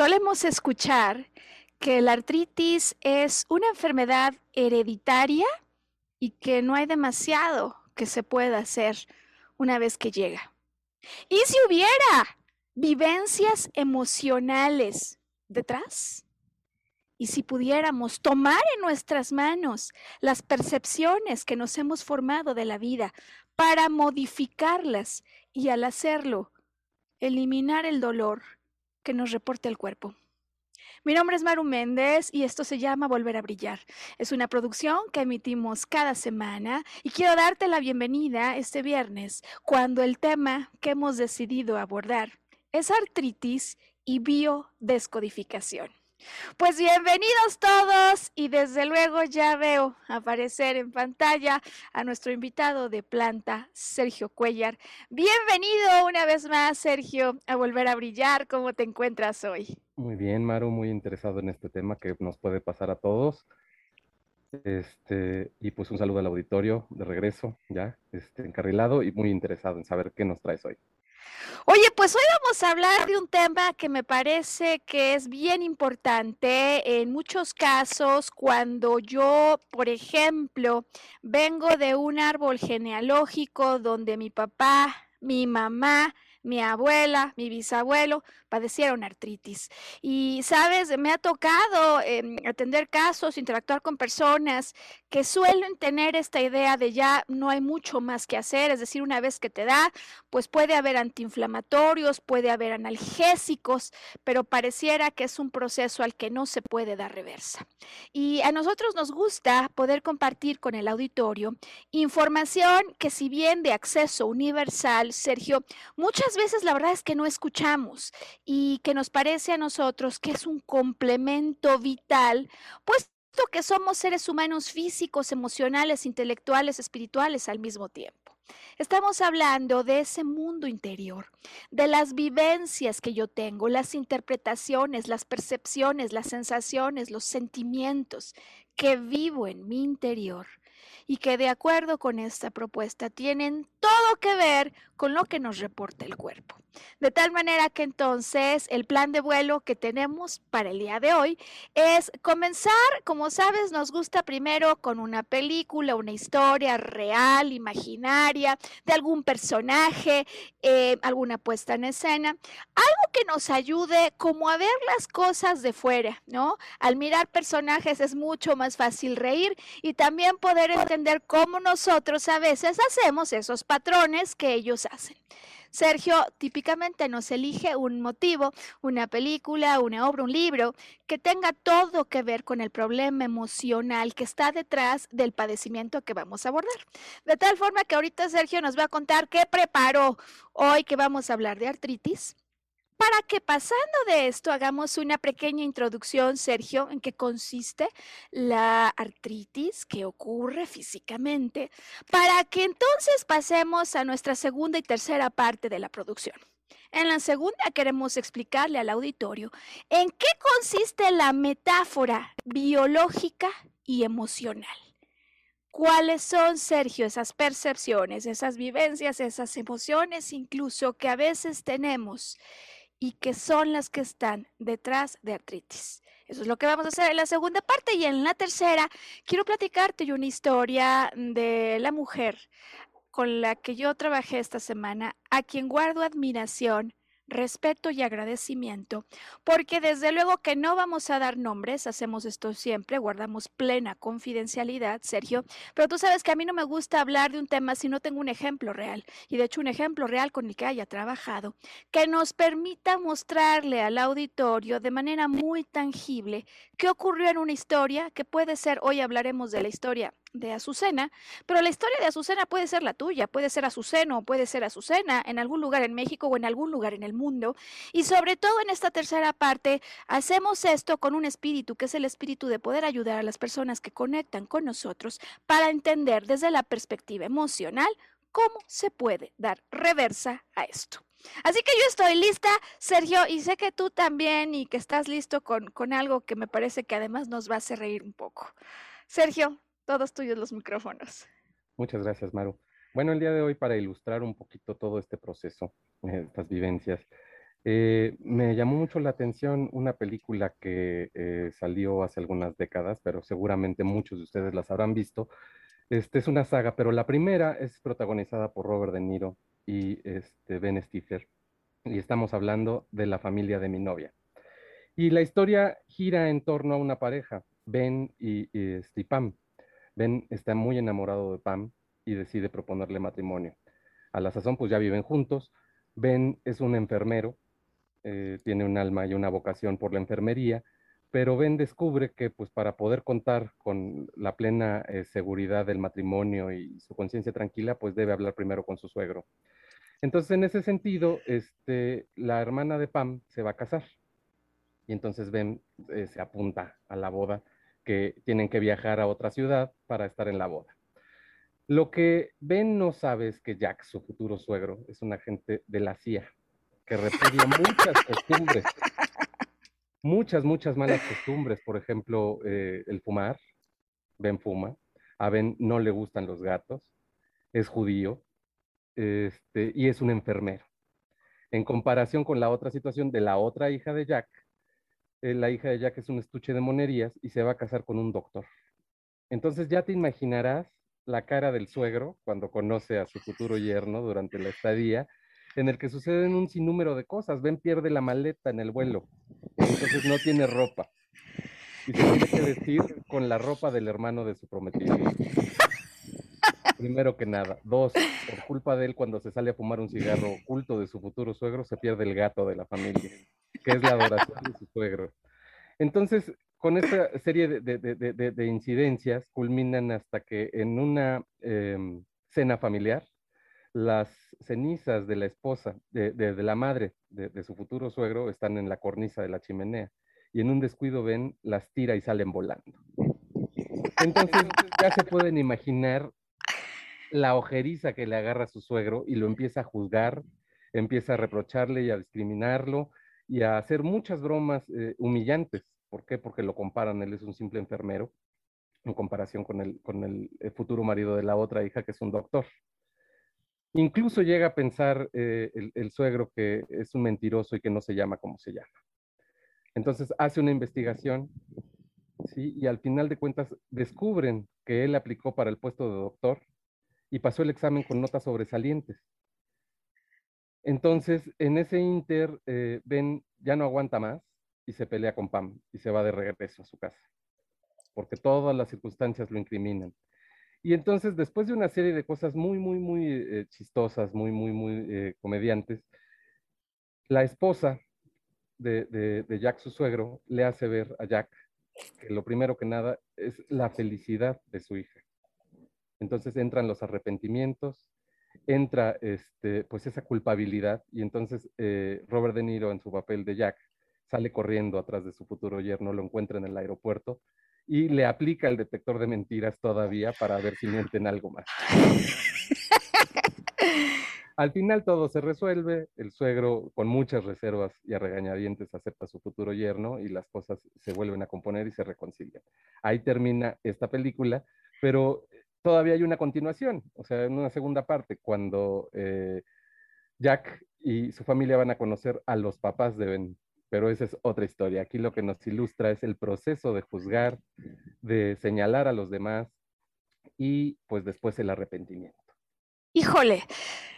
Solemos escuchar que la artritis es una enfermedad hereditaria y que no hay demasiado que se pueda hacer una vez que llega. ¿Y si hubiera vivencias emocionales detrás? ¿Y si pudiéramos tomar en nuestras manos las percepciones que nos hemos formado de la vida para modificarlas y al hacerlo, eliminar el dolor que nos reporte el cuerpo. Mi nombre es Maru Méndez y esto se llama Volver a Brillar. Es una producción que emitimos cada semana y quiero darte la bienvenida este viernes cuando el tema que hemos decidido abordar es artritis y biodescodificación. Pues bienvenidos todos y desde luego ya veo aparecer en pantalla a nuestro invitado de planta, Sergio Cuellar. Bienvenido una vez más, Sergio, a volver a brillar. ¿Cómo te encuentras hoy? Muy bien, Maru, muy interesado en este tema que nos puede pasar a todos. Este, y pues un saludo al auditorio de regreso, ya, este, encarrilado y muy interesado en saber qué nos traes hoy. Oye, pues hoy vamos a hablar de un tema que me parece que es bien importante. En muchos casos, cuando yo, por ejemplo, vengo de un árbol genealógico donde mi papá, mi mamá, mi abuela, mi bisabuelo padecieron artritis. Y, sabes, me ha tocado em, atender casos, interactuar con personas que suelen tener esta idea de ya no hay mucho más que hacer, es decir, una vez que te da, pues puede haber antiinflamatorios, puede haber analgésicos, pero pareciera que es un proceso al que no se puede dar reversa. Y a nosotros nos gusta poder compartir con el auditorio información que si bien de acceso universal, Sergio, muchas veces la verdad es que no escuchamos y que nos parece a nosotros que es un complemento vital, puesto que somos seres humanos físicos, emocionales, intelectuales, espirituales al mismo tiempo. Estamos hablando de ese mundo interior, de las vivencias que yo tengo, las interpretaciones, las percepciones, las sensaciones, los sentimientos que vivo en mi interior y que de acuerdo con esta propuesta tienen todo que ver con lo que nos reporta el cuerpo. De tal manera que entonces el plan de vuelo que tenemos para el día de hoy es comenzar, como sabes, nos gusta primero con una película, una historia real, imaginaria, de algún personaje, eh, alguna puesta en escena, algo que nos ayude como a ver las cosas de fuera, ¿no? Al mirar personajes es mucho más fácil reír y también poder entender cómo nosotros a veces hacemos esos patrones que ellos hacen. Sergio típicamente nos elige un motivo, una película, una obra, un libro que tenga todo que ver con el problema emocional que está detrás del padecimiento que vamos a abordar. De tal forma que ahorita Sergio nos va a contar qué preparó hoy que vamos a hablar de artritis, para que pasando de esto hagamos una pequeña introducción, Sergio, en qué consiste la artritis que ocurre físicamente, para que entonces pasemos a nuestra segunda y tercera parte de la producción. En la segunda queremos explicarle al auditorio en qué consiste la metáfora biológica y emocional. ¿Cuáles son, Sergio, esas percepciones, esas vivencias, esas emociones incluso que a veces tenemos y que son las que están detrás de artritis? Eso es lo que vamos a hacer en la segunda parte y en la tercera quiero platicarte una historia de la mujer con la que yo trabajé esta semana, a quien guardo admiración respeto y agradecimiento, porque desde luego que no vamos a dar nombres, hacemos esto siempre, guardamos plena confidencialidad, Sergio, pero tú sabes que a mí no me gusta hablar de un tema si no tengo un ejemplo real, y de hecho un ejemplo real con el que haya trabajado, que nos permita mostrarle al auditorio de manera muy tangible qué ocurrió en una historia, que puede ser, hoy hablaremos de la historia de Azucena, pero la historia de Azucena puede ser la tuya, puede ser Azuceno, puede ser Azucena en algún lugar en México o en algún lugar en el mundo. Y sobre todo en esta tercera parte, hacemos esto con un espíritu, que es el espíritu de poder ayudar a las personas que conectan con nosotros para entender desde la perspectiva emocional cómo se puede dar reversa a esto. Así que yo estoy lista, Sergio, y sé que tú también y que estás listo con, con algo que me parece que además nos va a hacer reír un poco. Sergio, todos tuyos los micrófonos. Muchas gracias, Maru. Bueno, el día de hoy para ilustrar un poquito todo este proceso, estas vivencias, eh, me llamó mucho la atención una película que eh, salió hace algunas décadas, pero seguramente muchos de ustedes las habrán visto. Este es una saga, pero la primera es protagonizada por Robert De Niro y este, Ben Stifler, y estamos hablando de la familia de mi novia. Y la historia gira en torno a una pareja, Ben y, y este, Pam. Ben está muy enamorado de Pam y decide proponerle matrimonio. A la sazón, pues ya viven juntos. Ben es un enfermero, eh, tiene un alma y una vocación por la enfermería, pero Ben descubre que pues para poder contar con la plena eh, seguridad del matrimonio y su conciencia tranquila, pues debe hablar primero con su suegro. Entonces, en ese sentido, este, la hermana de Pam se va a casar y entonces Ben eh, se apunta a la boda que tienen que viajar a otra ciudad para estar en la boda. Lo que Ben no sabe es que Jack, su futuro suegro, es un agente de la CIA, que repudia muchas costumbres, muchas, muchas malas costumbres. Por ejemplo, eh, el fumar. Ben fuma. A Ben no le gustan los gatos. Es judío. Este, y es un enfermero. En comparación con la otra situación de la otra hija de Jack, eh, la hija de Jack es un estuche de monerías y se va a casar con un doctor. Entonces ya te imaginarás la cara del suegro cuando conoce a su futuro yerno durante la estadía, en el que suceden un sinnúmero de cosas. Ben pierde la maleta en el vuelo, entonces no tiene ropa. Y se tiene que vestir con la ropa del hermano de su prometido. Primero que nada. Dos, por culpa de él, cuando se sale a fumar un cigarro oculto de su futuro suegro, se pierde el gato de la familia que es la adoración de su suegro. Entonces, con esta serie de, incidencias, culminan hasta que en una em, cena familiar, las cenizas de la esposa, de, la madre de, su futuro suegro, están en la cornisa de la chimenea. Y en un descuido ven, las tira y salen volando. Entonces, ya se pueden imaginar la ojeriza que le agarra a su suegro y lo empieza a juzgar, empieza a reprocharle y a discriminarlo, y a hacer muchas bromas eh, humillantes. ¿Por qué? Porque lo comparan, él es un simple enfermero en comparación con el, con el, eh, futuro marido de la otra hija, que es un doctor. Incluso llega a pensar eh, el, suegro que es un mentiroso y que no se llama como se llama. Entonces hace una investigación, ¿sí? Y al final de cuentas descubren que él aplicó para el puesto de doctor y pasó el examen con notas sobresalientes. Entonces, en ese inter, eh, Ben ya no aguanta más y se pelea con Pam y se va de regreso a su casa, porque todas las circunstancias lo incriminan. Y entonces, después de una serie de cosas muy, muy, muy eh, chistosas, muy, muy, muy eh, comediantes, la esposa de, de, Jack, su suegro, le hace ver a Jack que lo primero que nada es la felicidad de su hija. Entonces entran los arrepentimientos, entra este, pues esa culpabilidad y entonces eh, Robert De Niro en su papel de Jack sale corriendo atrás de su futuro yerno, lo encuentra en el aeropuerto y le aplica el detector de mentiras todavía para ver si mienten algo más. Al final todo se resuelve, el suegro con muchas reservas y a regañadientes acepta a su futuro yerno y las cosas se vuelven a componer y se reconcilian. Ahí termina esta película, pero todavía hay una continuación, o sea, en una segunda parte, cuando eh, Jack y su familia van a conocer a los papás de Ben, pero esa es otra historia. Aquí lo que nos ilustra es el proceso de juzgar, de señalar a los demás y pues después el arrepentimiento. Híjole,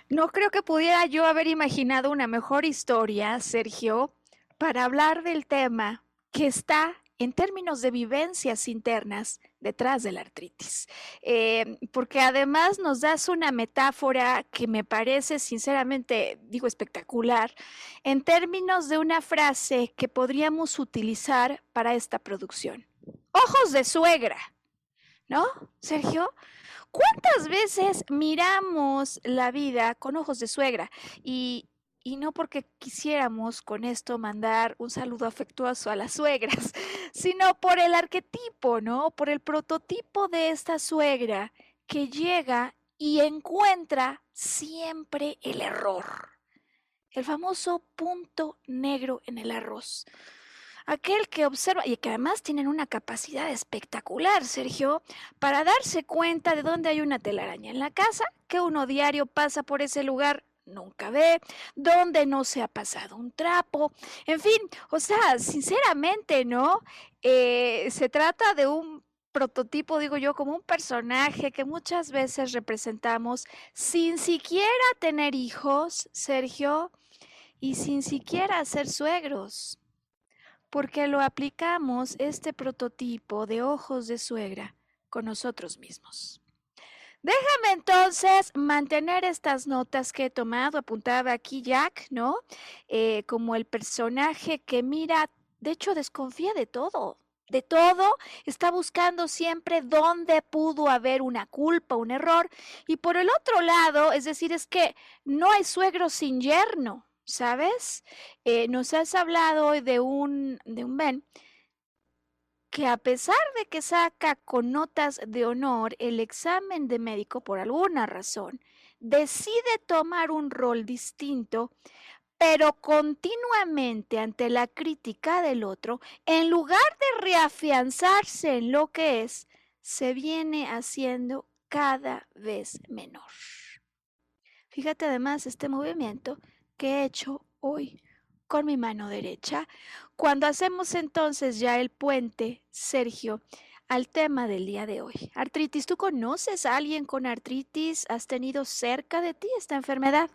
no creo que pudiera yo haber imaginado una mejor historia, Sergio, para hablar del tema que está en términos de vivencias internas detrás de la artritis. Eh, porque además nos das una metáfora que me parece sinceramente, digo, espectacular, en términos de una frase que podríamos utilizar para esta producción. Ojos de suegra, ¿no, Sergio? ¿Cuántas veces miramos la vida con ojos de suegra? Y, y no porque quisiéramos con esto mandar un saludo afectuoso a las suegras, sino por el arquetipo, ¿no? Por el prototipo de esta suegra que llega y encuentra siempre el error. El famoso punto negro en el arroz. Aquel que observa y que además tienen una capacidad espectacular, Sergio, para darse cuenta de dónde hay una telaraña en la casa, que uno diario pasa por ese lugar nunca ve, donde no se ha pasado un trapo, en fin, o sea, sinceramente, ¿no? Eh, se trata de un prototipo, digo yo, como un personaje que muchas veces representamos sin siquiera tener hijos, Sergio, y sin siquiera ser suegros, porque lo aplicamos este prototipo de ojos de suegra con nosotros mismos. Déjame entonces mantener estas notas que he tomado, apuntaba aquí Jack, ¿no? Eh, como el personaje que mira, de hecho desconfía de todo, de todo, está buscando siempre dónde pudo haber una culpa, un error. Y por el otro lado, es decir, es que no hay suegro sin yerno, ¿sabes? Eh, nos has hablado hoy de un, de un Ben que a pesar de que saca con notas de honor el examen de médico por alguna razón, decide tomar un rol distinto, pero continuamente ante la crítica del otro, en lugar de reafianzarse en lo que es, se viene haciendo cada vez menor. Fíjate además este movimiento que he hecho hoy con mi mano derecha. Cuando hacemos entonces ya el puente, Sergio, al tema del día de hoy. Artritis, ¿tú conoces a alguien con artritis? ¿Has tenido cerca de ti esta enfermedad?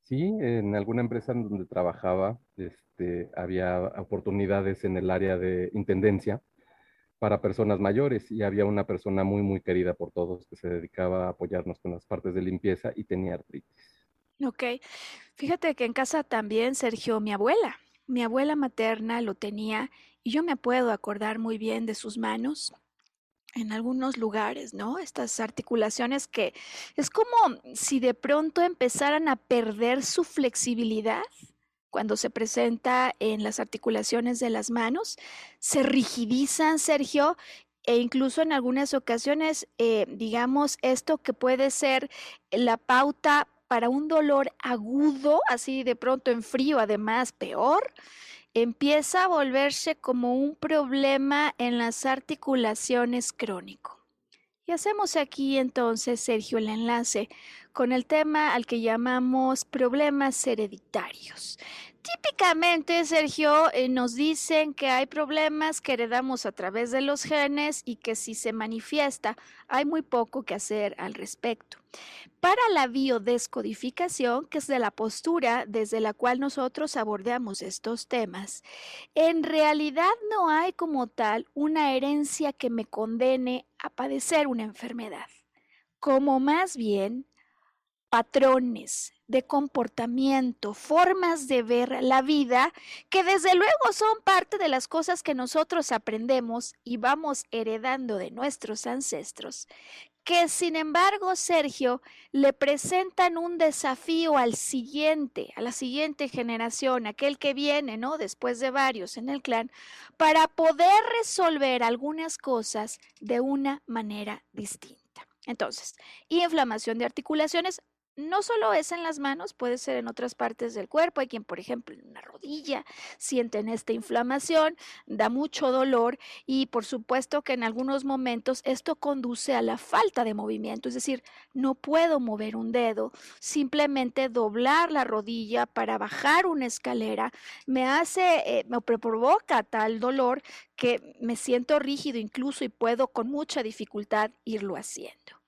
Sí, en alguna empresa en donde trabajaba este, había oportunidades en el área de intendencia para personas mayores y había una persona muy, muy querida por todos que se dedicaba a apoyarnos con las partes de limpieza y tenía artritis. Ok. Fíjate que en casa también, Sergio, mi abuela, mi abuela materna lo tenía y yo me puedo acordar muy bien de sus manos en algunos lugares, ¿no? Estas articulaciones que es como si de pronto empezaran a perder su flexibilidad cuando se presenta en las articulaciones de las manos, se rigidizan, Sergio, e incluso en algunas ocasiones, eh, digamos, esto que puede ser la pauta para un dolor agudo, así de pronto en frío, además peor, empieza a volverse como un problema en las articulaciones crónico. Y hacemos aquí entonces, Sergio, el enlace con el tema al que llamamos problemas hereditarios. Típicamente, Sergio, eh, nos dicen que hay problemas que heredamos a través de los genes y que si se manifiesta hay muy poco que hacer al respecto. Para la biodescodificación, que es de la postura desde la cual nosotros abordamos estos temas, en realidad no hay como tal una herencia que me condene a padecer una enfermedad, como más bien patrones de comportamiento, formas de ver la vida, que desde luego son parte de las cosas que nosotros aprendemos y vamos heredando de nuestros ancestros, que sin embargo, Sergio, le presentan un desafío al siguiente, a la siguiente generación, aquel que viene, ¿no? Después de varios en el clan, para poder resolver algunas cosas de una manera distinta. Entonces, inflamación de articulaciones, no solo es en las manos, puede ser en otras partes del cuerpo. Hay quien, por ejemplo, en una rodilla sienten esta inflamación, da mucho dolor y por supuesto que en algunos momentos esto conduce a la falta de movimiento, es decir, no puedo mover un dedo, simplemente doblar la rodilla para bajar una escalera me hace, eh, me provoca tal dolor que me siento rígido incluso y puedo con mucha dificultad irlo haciendo.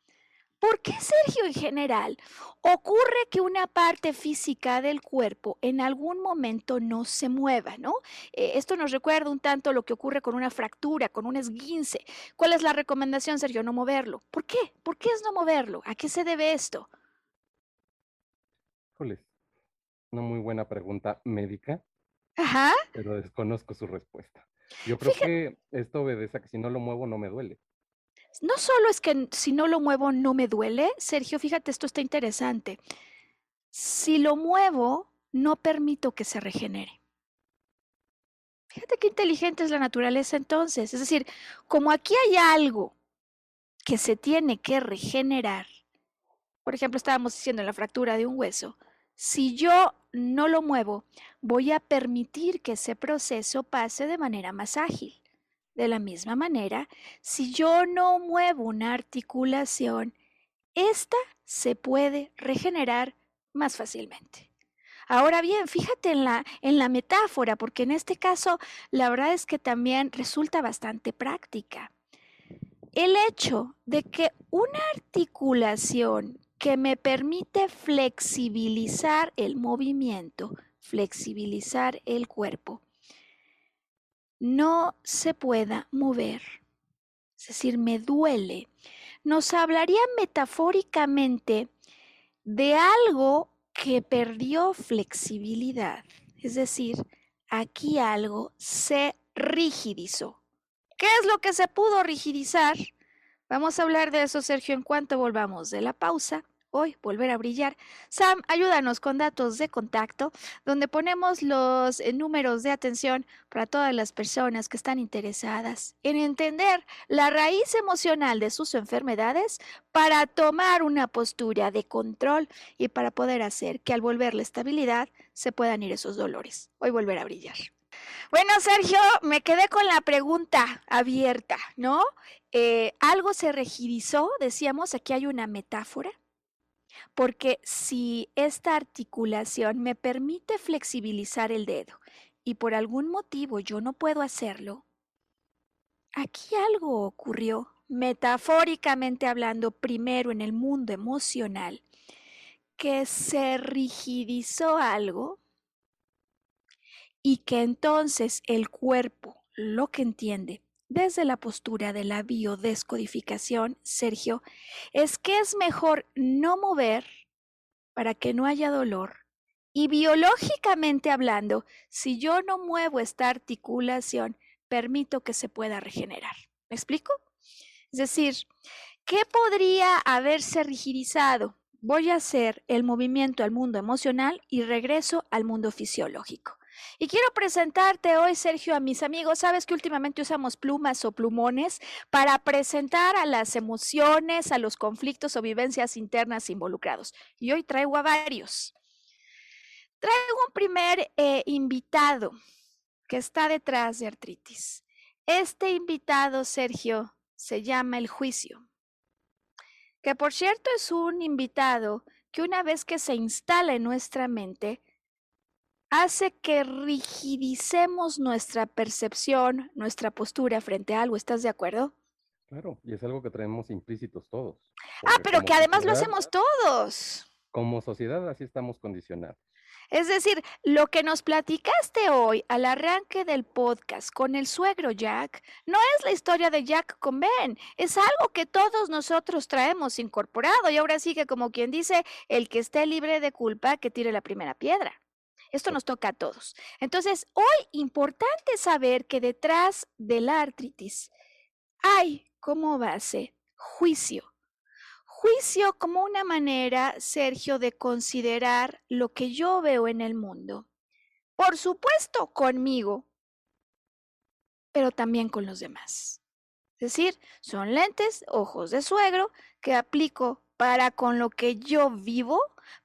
¿Por qué, Sergio, en general, ocurre que una parte física del cuerpo en algún momento no se mueva, ¿no? Eh, esto nos recuerda un tanto lo que ocurre con una fractura, con un esguince. ¿Cuál es la recomendación, Sergio? No moverlo. ¿Por qué? ¿Por qué es no moverlo? ¿A qué se debe esto? Híjoles, una muy buena pregunta médica, Ajá. pero desconozco su respuesta. Yo creo que esto obedece a que si no lo muevo no me duele. No solo es que si no lo muevo no me duele, Sergio, fíjate, esto está interesante. Si lo muevo, no permito que se regenere. Fíjate qué inteligente es la naturaleza entonces. Es decir, como aquí hay algo que se tiene que regenerar, por ejemplo, estábamos diciendo en la fractura de un hueso, si yo no lo muevo, voy a permitir que ese proceso pase de manera más ágil. De la misma manera, si yo no muevo una articulación, esta se puede regenerar más fácilmente. Ahora bien, fíjate en la, en la metáfora, porque en este caso la verdad es que también resulta bastante práctica. El hecho de que una articulación que me permite flexibilizar el movimiento, flexibilizar el cuerpo, no se pueda mover, es decir, me duele, nos hablaría metafóricamente de algo que perdió flexibilidad, es decir, aquí algo se rigidizó. ¿Qué es lo que se pudo rigidizar? Vamos a hablar de eso, Sergio, en cuanto volvamos de la pausa hoy volver a brillar. Sam, ayúdanos con datos de contacto, donde ponemos los eh, números de atención para todas las personas que están interesadas en entender la raíz emocional de sus enfermedades para tomar una postura de control y para poder hacer que al volver la estabilidad se puedan ir esos dolores. Hoy volver a brillar. Bueno, Sergio, me quedé con la pregunta abierta, ¿no? Eh, algo se rigidizó, decíamos, aquí hay una metáfora porque si esta articulación me permite flexibilizar el dedo y por algún motivo yo no puedo hacerlo, aquí algo ocurrió, metafóricamente hablando, primero en el mundo emocional, que se rigidizó algo y que entonces el cuerpo lo que entiende desde la postura de la biodescodificación, Sergio, es que es mejor no mover para que no haya dolor. Y biológicamente hablando, si yo no muevo esta articulación, permito que se pueda regenerar. ¿Me explico? Es decir, ¿qué podría haberse rigidizado? Voy a hacer el movimiento al mundo emocional y regreso al mundo fisiológico. Y quiero presentarte hoy, Sergio, a mis amigos. Sabes que últimamente usamos plumas o plumones para presentar a las emociones, a los conflictos o vivencias internas involucrados. Y hoy traigo a varios. Traigo un primer eh, invitado que está detrás de artritis. Este invitado, Sergio, se llama el juicio. Que por cierto es un invitado que una vez que se instala en nuestra mente, hace que rigidicemos nuestra percepción, nuestra postura frente a algo. ¿Estás de acuerdo? Claro, y es algo que traemos implícitos todos. Ah, pero que además lo hacemos todos. Como sociedad así estamos condicionados. Es decir, lo que nos platicaste hoy al arranque del podcast con el suegro Jack no es la historia de Jack con Ben, es algo que todos nosotros traemos incorporado y ahora sí que como quien dice, el que esté libre de culpa que tire la primera piedra. Esto nos toca a todos. Entonces, hoy importante saber que detrás de la artritis hay como base juicio. Juicio como una manera, Sergio, de considerar lo que yo veo en el mundo. Por supuesto, conmigo, pero también con los demás. Es decir, son lentes, ojos de suegro, que aplico para con lo que yo vivo,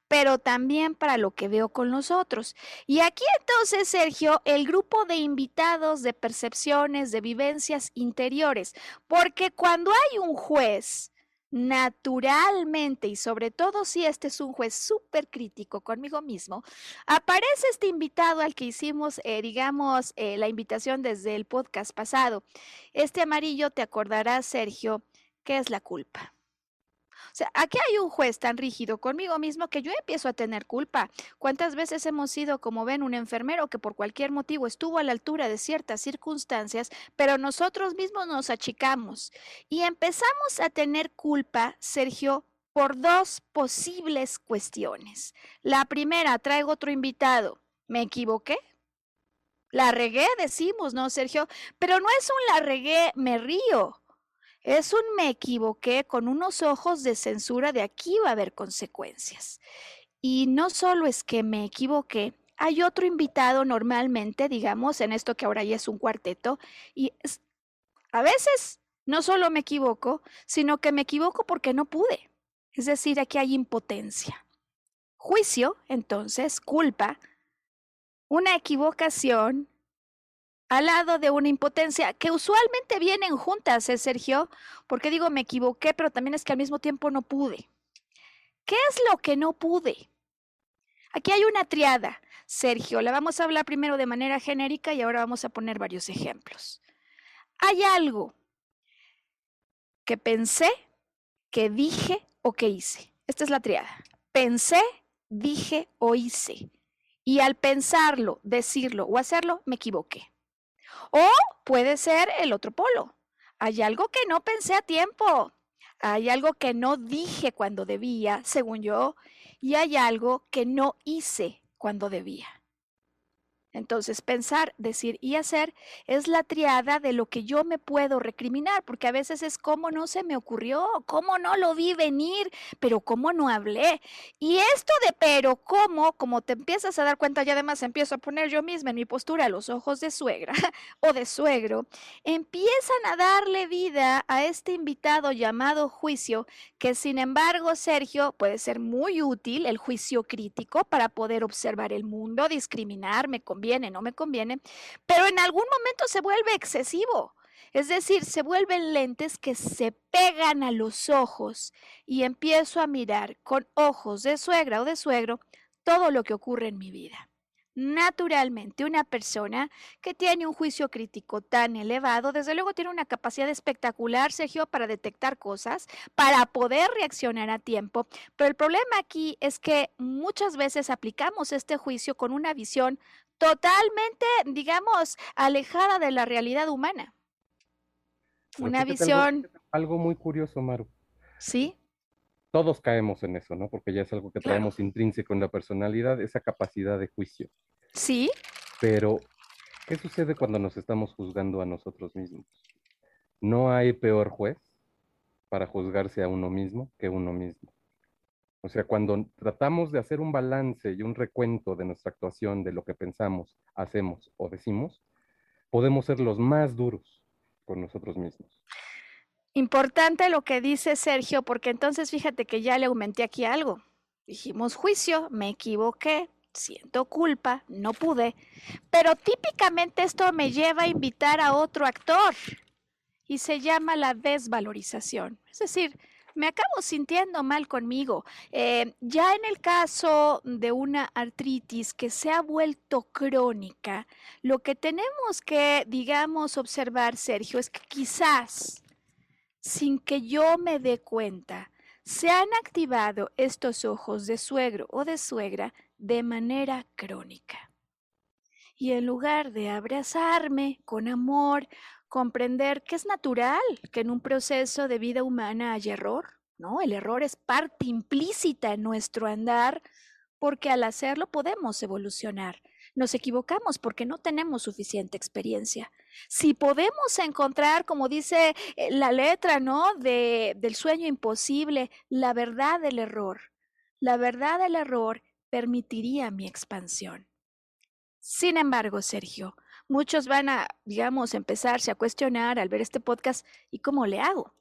pero también para lo que veo con los otros. Y aquí entonces, Sergio, el grupo de invitados de percepciones, de vivencias interiores, porque cuando hay un juez, naturalmente, y sobre todo si este es un juez súper crítico conmigo mismo, aparece este invitado al que hicimos, eh, digamos, eh, la invitación desde el podcast pasado. Este amarillo, te acordarás, Sergio, ¿qué es la culpa? O sea, aquí hay un juez tan rígido conmigo mismo que yo empiezo a tener culpa. ¿Cuántas veces hemos sido, como ven, un enfermero que por cualquier motivo estuvo a la altura de ciertas circunstancias, pero nosotros mismos nos achicamos y empezamos a tener culpa, Sergio, por dos posibles cuestiones. La primera, traigo otro invitado. ¿Me equivoqué? La regué, decimos, ¿no, Sergio? Pero no es un la regué, me río. Es un me equivoqué con unos ojos de censura de aquí va a haber consecuencias. Y no solo es que me equivoqué, hay otro invitado normalmente, digamos, en esto que ahora ya es un cuarteto, y a veces no solo me equivoco, sino que me equivoco porque no pude. Es decir, aquí hay impotencia. Juicio, entonces, culpa, una equivocación, al lado de una impotencia que usualmente vienen juntas, ¿eh, Sergio? Porque digo, me equivoqué, pero también es que al mismo tiempo no pude. ¿Qué es lo que no pude? Aquí hay una triada, Sergio. La vamos a hablar primero de manera genérica y ahora vamos a poner varios ejemplos. Hay algo que pensé, que dije o que hice. Esta es la triada. Pensé, dije o hice. Y al pensarlo, decirlo o hacerlo, me equivoqué. O puede ser el otro polo. Hay algo que no pensé a tiempo. Hay algo que no dije cuando debía, según yo, y hay algo que no hice cuando debía. Entonces, pensar, decir y hacer es la triada de lo que yo me puedo recriminar, porque a veces es cómo no se me ocurrió, cómo no lo vi venir, pero cómo no hablé. Y esto de pero cómo, como te empiezas a dar cuenta y además empiezo a poner yo misma en mi postura a los ojos de suegra o de suegro, empiezan a darle vida a este invitado llamado juicio, que sin embargo, Sergio, puede ser muy útil el juicio crítico para poder observar el mundo, discriminarme, no me conviene, pero en algún momento se vuelve excesivo. Es decir, se vuelven lentes que se pegan a los ojos y empiezo a mirar con ojos de suegra o de suegro todo lo que ocurre en mi vida naturalmente una persona que tiene un juicio crítico tan elevado, desde luego tiene una capacidad espectacular, Sergio, para detectar cosas, para poder reaccionar a tiempo. Pero el problema aquí es que muchas veces aplicamos este juicio con una visión totalmente, digamos, alejada de la realidad humana. una visión... Algo, muy curioso, Maru. Sí todos caemos en eso, ¿no? Porque ya es algo que traemos intrínseco en la personalidad, esa capacidad de juicio. Sí. Pero, ¿qué sucede cuando nos estamos juzgando a nosotros mismos? No hay peor juez para juzgarse a uno mismo que uno mismo. O sea, cuando tratamos de hacer un balance y un recuento de nuestra actuación, de lo que pensamos, hacemos o decimos, podemos ser los más duros con nosotros mismos. Importante lo que dice Sergio, porque entonces fíjate que ya le aumenté aquí algo. Dijimos juicio, me equivoqué, siento culpa, no pude, pero típicamente esto me lleva a invitar a otro actor y se llama la desvalorización. Es decir, me acabo sintiendo mal conmigo. Eh, ya en el caso de una artritis que se ha vuelto crónica, lo que tenemos que, digamos, observar, Sergio, es que quizás sin que yo me dé cuenta, se han activado estos ojos de suegro o de suegra de manera crónica. Y en lugar de abrazarme con amor, comprender que es natural que en un proceso de vida humana haya error, ¿no? El error es parte implícita en nuestro andar, porque al hacerlo podemos evolucionar. Nos equivocamos porque no tenemos suficiente experiencia. Si podemos encontrar, como dice eh, la letra, ¿no? De, del sueño imposible, la verdad del error. La verdad del error permitiría mi expansión. Sin embargo, Sergio, muchos van a, digamos, empezarse a cuestionar al ver este podcast, ¿y cómo le hago?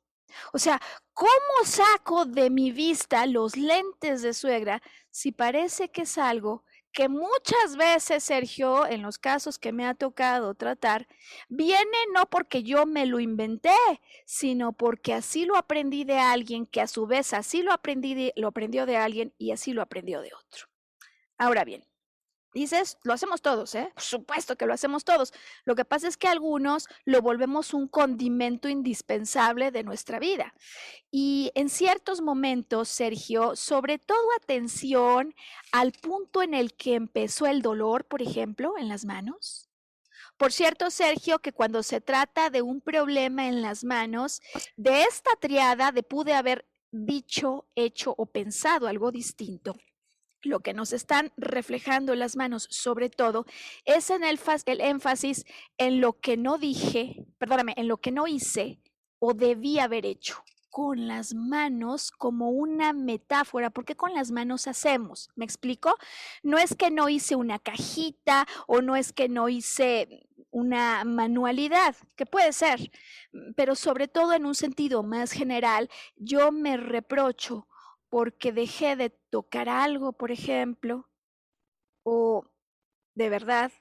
O sea, ¿cómo saco de mi vista los lentes de suegra si parece que es algo que muchas veces, Sergio, en los casos que me ha tocado tratar, viene no porque yo me lo inventé, sino porque así lo aprendí de alguien que a su vez así lo aprendí lo aprendió de alguien y así lo aprendió de otro. Ahora bien, Dices, lo hacemos todos, ¿eh? Por supuesto que lo hacemos todos. Lo que pasa es que algunos lo volvemos un condimento indispensable de nuestra vida. Y en ciertos momentos, Sergio, sobre todo atención al punto en el que empezó el dolor, por ejemplo, en las manos. Por cierto, Sergio, que cuando se trata de un problema en las manos, de esta triada de pude haber dicho, hecho o pensado algo distinto lo que nos están reflejando las manos, sobre todo, es en el, el, énfasis en lo que no dije, perdóname, en lo que no hice o debí haber hecho. Con las manos como una metáfora, porque con las manos hacemos, ¿me explico? No es que no hice una cajita o no es que no hice una manualidad, que puede ser, pero sobre todo en un sentido más general, yo me reprocho porque dejé de tocar algo, por ejemplo, o de verdad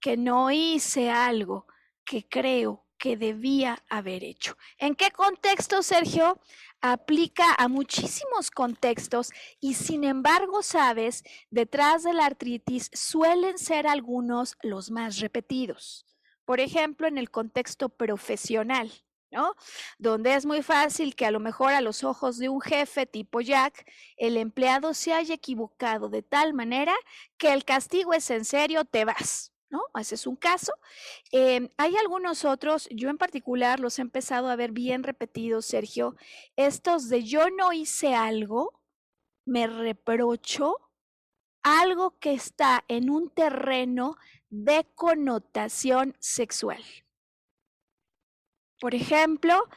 que no hice algo que creo que debía haber hecho. ¿En qué contexto, Sergio? Aplica a muchísimos contextos y sin embargo, sabes, detrás de la artritis suelen ser algunos los más repetidos. Por ejemplo, en el contexto profesional. ¿No? Donde es muy fácil que a lo mejor a los ojos de un jefe tipo Jack, el empleado se haya equivocado de tal manera que el castigo es en serio, te vas, ¿no? Ese es un caso. Em, hay algunos otros, yo en particular los he empezado a ver bien repetidos, Sergio, estos de yo no hice algo, me reprocho algo que está en un terreno de connotación sexual. Por ejemplo,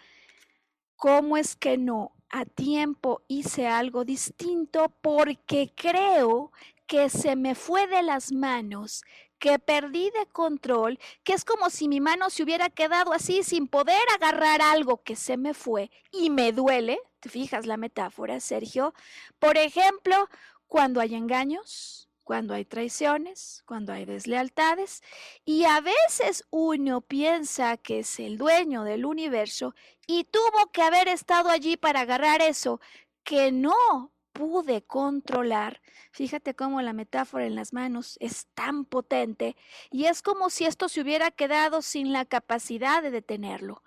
¿cómo es que no a tiempo hice algo distinto porque creo que se me fue de las manos, que perdí de control, que es como si mi mano se hubiera quedado así sin poder agarrar algo que se me fue y me duele? ¿Te fijas la metáfora, Sergio? Por ejemplo, cuando hay engaños, cuando hay traiciones, cuando hay deslealtades, y a veces uno piensa que es el dueño del universo y tuvo que haber estado allí para agarrar eso que no pude controlar. Fíjate cómo la metáfora en las manos es tan potente y es como si esto se hubiera quedado sin la capacidad de detenerlo.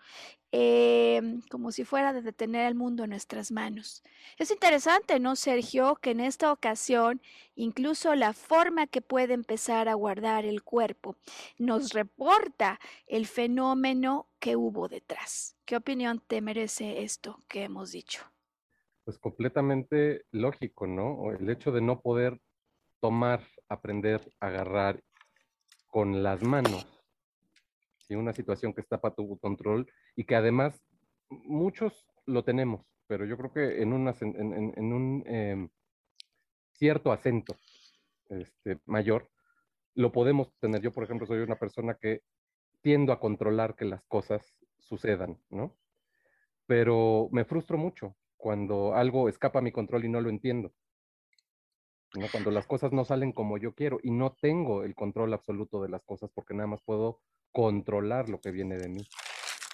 Em, como si fuera de detener el mundo en nuestras manos. Es interesante, ¿no, Sergio? Que en esta ocasión, incluso la forma que puede empezar a guardar el cuerpo nos reporta el fenómeno que hubo detrás. ¿Qué opinión te merece esto que hemos dicho? Pues completamente lógico, ¿no? El hecho de no poder tomar, aprender, agarrar con las manos una situación que está para tu control y que además muchos lo tenemos, pero yo creo que en, un em, cierto acento este, mayor lo podemos tener. Yo, por ejemplo, soy una persona que tiendo a controlar que las cosas sucedan, ¿no? Pero me frustro mucho cuando algo escapa a mi control y no lo entiendo. ¿no? Cuando las cosas no salen como yo quiero y no tengo el control absoluto de las cosas porque nada más puedo controlar lo que viene de mí.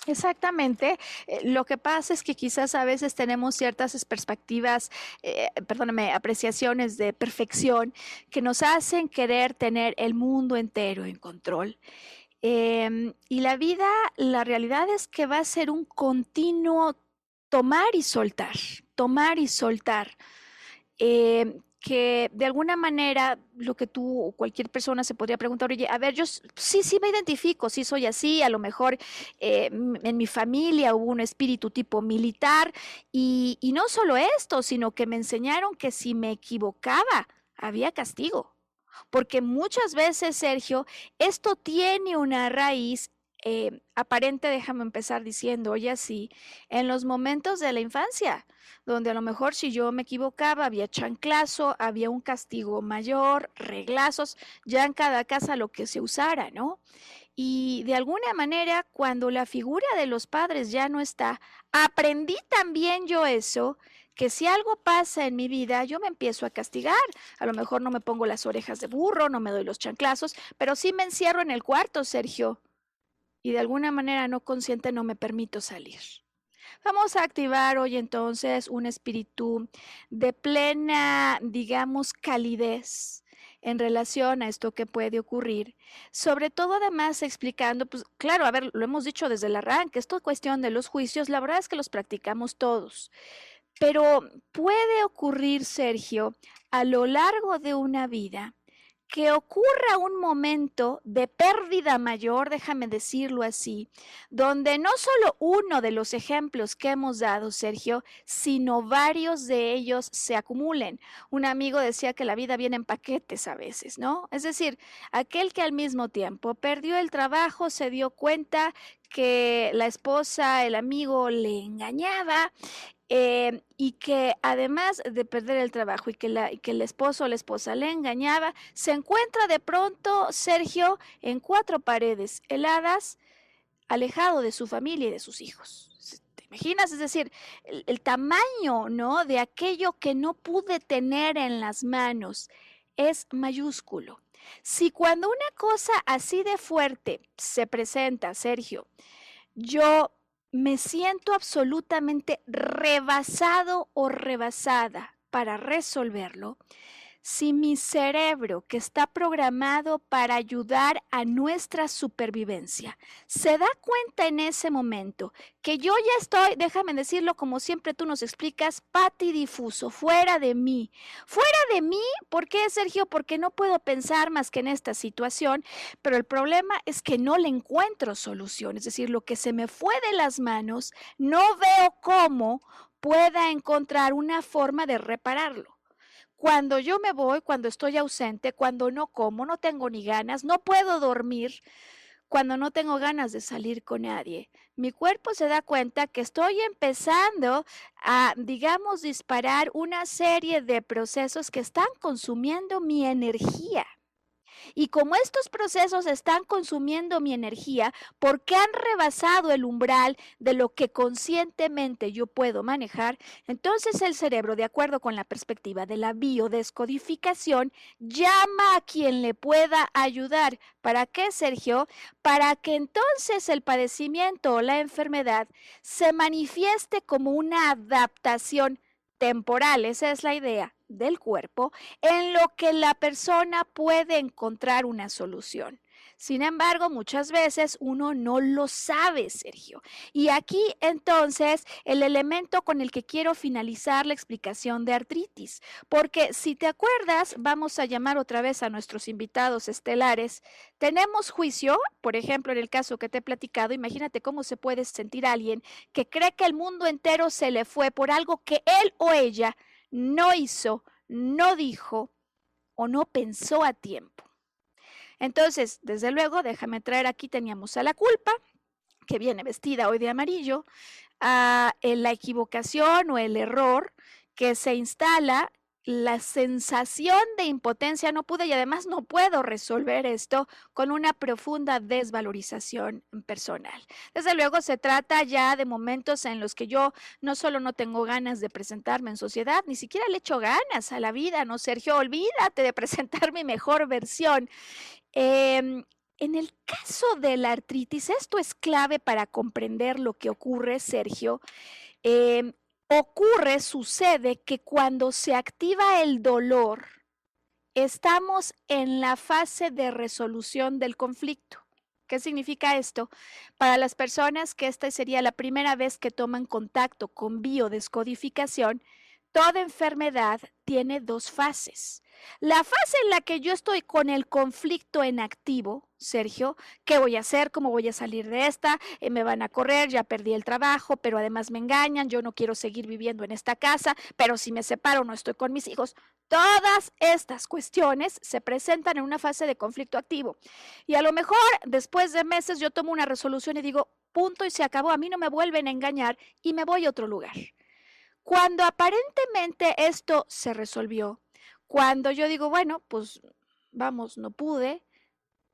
Exactamente. Eh, lo que pasa es que quizás a veces tenemos ciertas perspectivas, eh, perdóname, apreciaciones de perfección que nos hacen querer tener el mundo entero en control. Em, y la vida, la realidad es que va a ser un continuo tomar y soltar, tomar y soltar. Que de alguna manera lo que tú o cualquier persona se podría preguntar, oye, a ver, yo sí, sí me identifico, sí soy así, a lo mejor eh, en mi familia hubo un espíritu tipo militar y, y no solo esto, sino que me enseñaron que si me equivocaba, había castigo. Porque muchas veces, Sergio, esto tiene una raíz eh, aparente, déjame empezar diciendo, oye, así, en los momentos de la infancia, donde a lo mejor si yo me equivocaba, había chanclazo, había un castigo mayor, reglazos, ya en cada casa lo que se usara, ¿no? Y de alguna manera, cuando la figura de los padres ya no está, aprendí también yo eso, que si algo pasa en mi vida, yo me empiezo a castigar. A lo mejor no me pongo las orejas de burro, no me doy los chanclazos, pero sí me encierro en el cuarto, Sergio. Y de alguna manera no consciente no me permito salir. Vamos a activar hoy entonces un espíritu de plena, digamos, calidez en relación a esto que puede ocurrir. Sobre todo además explicando, pues claro, a ver, lo hemos dicho desde el arranque, esto cuestión de los juicios, la verdad es que los practicamos todos. Pero puede ocurrir, Sergio, a lo largo de una vida que ocurra un momento de pérdida mayor, déjame decirlo así, donde no solo uno de los ejemplos que hemos dado, Sergio, sino varios de ellos se acumulen. Un amigo decía que la vida viene en paquetes a veces, ¿no? Es decir, aquel que al mismo tiempo perdió el trabajo, se dio cuenta que la esposa, el amigo le engañaba eh, y que además de perder el trabajo y que, el esposo o la esposa le engañaba, se encuentra de pronto Sergio en cuatro paredes heladas, alejado de su familia y de sus hijos. ¿Te imaginas? Es decir, el, el tamaño, ¿no? De aquello que no pude tener en las manos es mayúsculo. Si cuando una cosa así de fuerte se presenta, Sergio, yo me siento absolutamente rebasado o rebasada para resolverlo, si mi cerebro, que está programado para ayudar a nuestra supervivencia, se da cuenta en ese momento que yo ya estoy, déjame decirlo como siempre tú nos explicas, patidifuso, fuera de mí. Fuera de mí, ¿por qué, Sergio? Porque no puedo pensar más que en esta situación, pero el problema es que no le encuentro solución, es decir, lo que se me fue de las manos, no veo cómo pueda encontrar una forma de repararlo. Cuando yo me voy, cuando estoy ausente, cuando no como, no tengo ni ganas, no puedo dormir, cuando no tengo ganas de salir con nadie. Mi cuerpo se da cuenta que estoy empezando a, digamos, disparar una serie de procesos que están consumiendo mi energía. Y como estos procesos están consumiendo mi energía porque han rebasado el umbral de lo que conscientemente yo puedo manejar, entonces el cerebro, de acuerdo con la perspectiva de la biodescodificación, llama a quien le pueda ayudar. ¿Para qué, Sergio? Para que entonces el padecimiento o la enfermedad se manifieste como una adaptación temporal, esa es la idea, del cuerpo en lo que la persona puede encontrar una solución. Sin embargo, muchas veces uno no lo sabe, Sergio. Y aquí entonces el elemento con el que quiero finalizar la explicación de artritis, porque si te acuerdas, vamos a llamar otra vez a nuestros invitados estelares. Tenemos juicio, por ejemplo, en el caso que te he platicado, imagínate cómo se puede sentir alguien que cree que el mundo entero se le fue por algo que él o ella no hizo, no dijo o no pensó a tiempo. Entonces, desde luego, déjame traer aquí, teníamos a la culpa, que viene vestida hoy de amarillo, a la equivocación o el error que se instala la sensación de impotencia no pude y además no puedo resolver esto con una profunda desvalorización personal. Desde luego se trata ya de momentos en los que yo no solo no tengo ganas de presentarme en sociedad, ni siquiera le echo ganas a la vida, ¿no, Sergio? Olvídate de presentar mi mejor versión. Em, en el caso de la artritis, esto es clave para comprender lo que ocurre, Sergio. Eh, ocurre, sucede que cuando se activa el dolor, estamos en la fase de resolución del conflicto. ¿Qué significa esto? Para las personas que esta sería la primera vez que toman contacto con biodescodificación, toda enfermedad tiene dos fases. La fase en la que yo estoy con el conflicto en activo, Sergio, ¿qué voy a hacer? ¿Cómo voy a salir de esta? Eh, me van a correr, ya perdí el trabajo, pero además me engañan, yo no quiero seguir viviendo en esta casa, pero si me separo no estoy con mis hijos. Todas estas cuestiones se presentan en una fase de conflicto activo. Y a lo mejor después de meses yo tomo una resolución y digo, punto y se acabó, a mí no me vuelven a engañar y me voy a otro lugar. Cuando aparentemente esto se resolvió, cuando yo digo, bueno, pues vamos, no pude,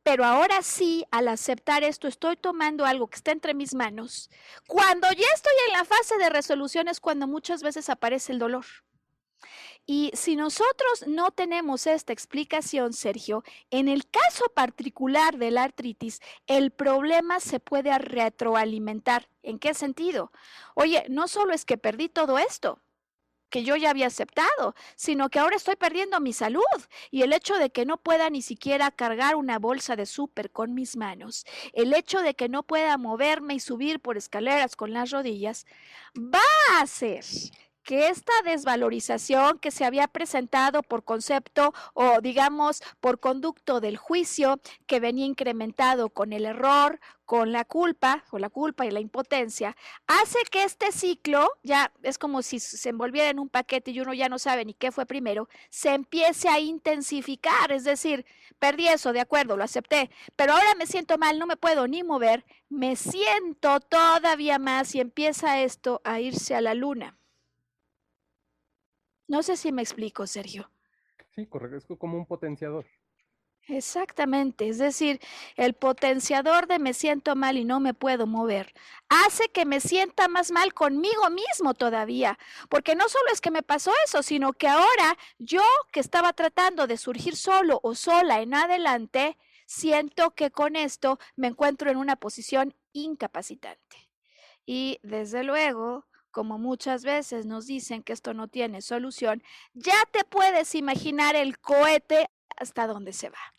pero ahora sí, al aceptar esto, estoy tomando algo que está entre mis manos. Cuando ya estoy en la fase de resolución es cuando muchas veces aparece el dolor. Y si nosotros no tenemos esta explicación, Sergio, en el caso particular de la artritis, el problema se puede retroalimentar. ¿En qué sentido? Oye, no solo es que perdí todo esto, que yo ya había aceptado, sino que ahora estoy perdiendo mi salud y el hecho de que no pueda ni siquiera cargar una bolsa de súper con mis manos, el hecho de que no pueda moverme y subir por escaleras con las rodillas, va a hacer que esta desvalorización que se había presentado por concepto o digamos por conducto del juicio que venía incrementado con el error, con la culpa o la culpa y la impotencia, hace que este ciclo, ya es como si se envolviera en un paquete y uno ya no sabe ni qué fue primero, se empiece a intensificar, es decir, perdí eso, de acuerdo, lo acepté, pero ahora me siento mal, no me puedo ni mover, me siento todavía más y empieza esto a irse a la luna. No sé si me explico, Sergio. Sí, correcto, es como un potenciador. Exactamente, es decir, el potenciador de me siento mal y no me puedo mover hace que me sienta más mal conmigo mismo todavía, porque no solo es que me pasó eso, sino que ahora yo que estaba tratando de surgir solo o sola en adelante, siento que con esto me encuentro en una posición incapacitante. Y desde luego, como muchas veces nos dicen que esto no tiene solución, ya te puedes imaginar el cohete hasta dónde se va.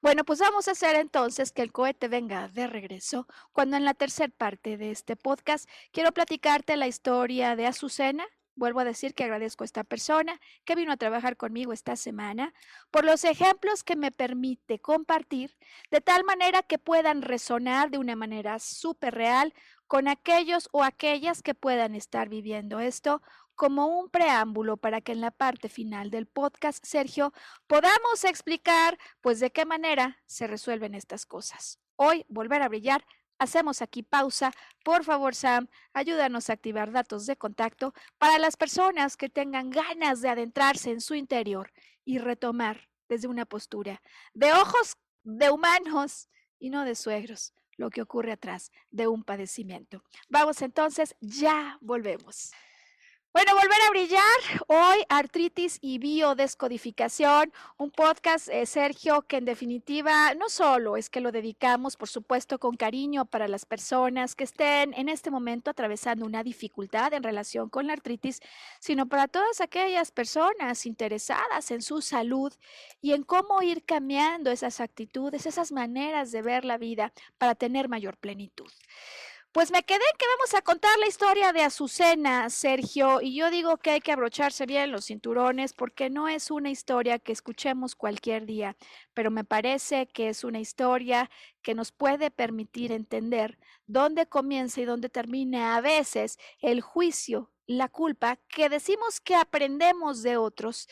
Bueno, pues vamos a hacer entonces que el cohete venga de regreso, cuando en la tercera parte de este podcast quiero platicarte la historia de Azucena. Vuelvo a decir que agradezco a esta persona que vino a trabajar conmigo esta semana por los ejemplos que me permite compartir, de tal manera que puedan resonar de una manera súper real con aquellos o aquellas que puedan estar viviendo esto como un preámbulo para que en la parte final del podcast, Sergio, podamos explicar pues de qué manera se resuelven estas cosas. Hoy, volver a brillar, hacemos aquí pausa. Por favor, Sam, ayúdanos a activar datos de contacto para las personas que tengan ganas de adentrarse en su interior y retomar desde una postura de ojos de humanos y no de suegros lo que ocurre atrás de un padecimiento. Vamos entonces, ya volvemos. Bueno, volver a brillar. Hoy, artritis y biodescodificación, un podcast, eh, Sergio, que en definitiva no solo es que lo dedicamos, por supuesto, con cariño para las personas que estén en este momento atravesando una dificultad en relación con la artritis, sino para todas aquellas personas interesadas en su salud y en cómo ir cambiando esas actitudes, esas maneras de ver la vida para tener mayor plenitud. Pues me quedé que vamos a contar la historia de Azucena, Sergio, y yo digo que hay que abrocharse bien los cinturones porque no es una historia que escuchemos cualquier día, pero me parece que es una historia que nos puede permitir entender dónde comienza y dónde termina a veces el juicio, la culpa que decimos que aprendemos de otros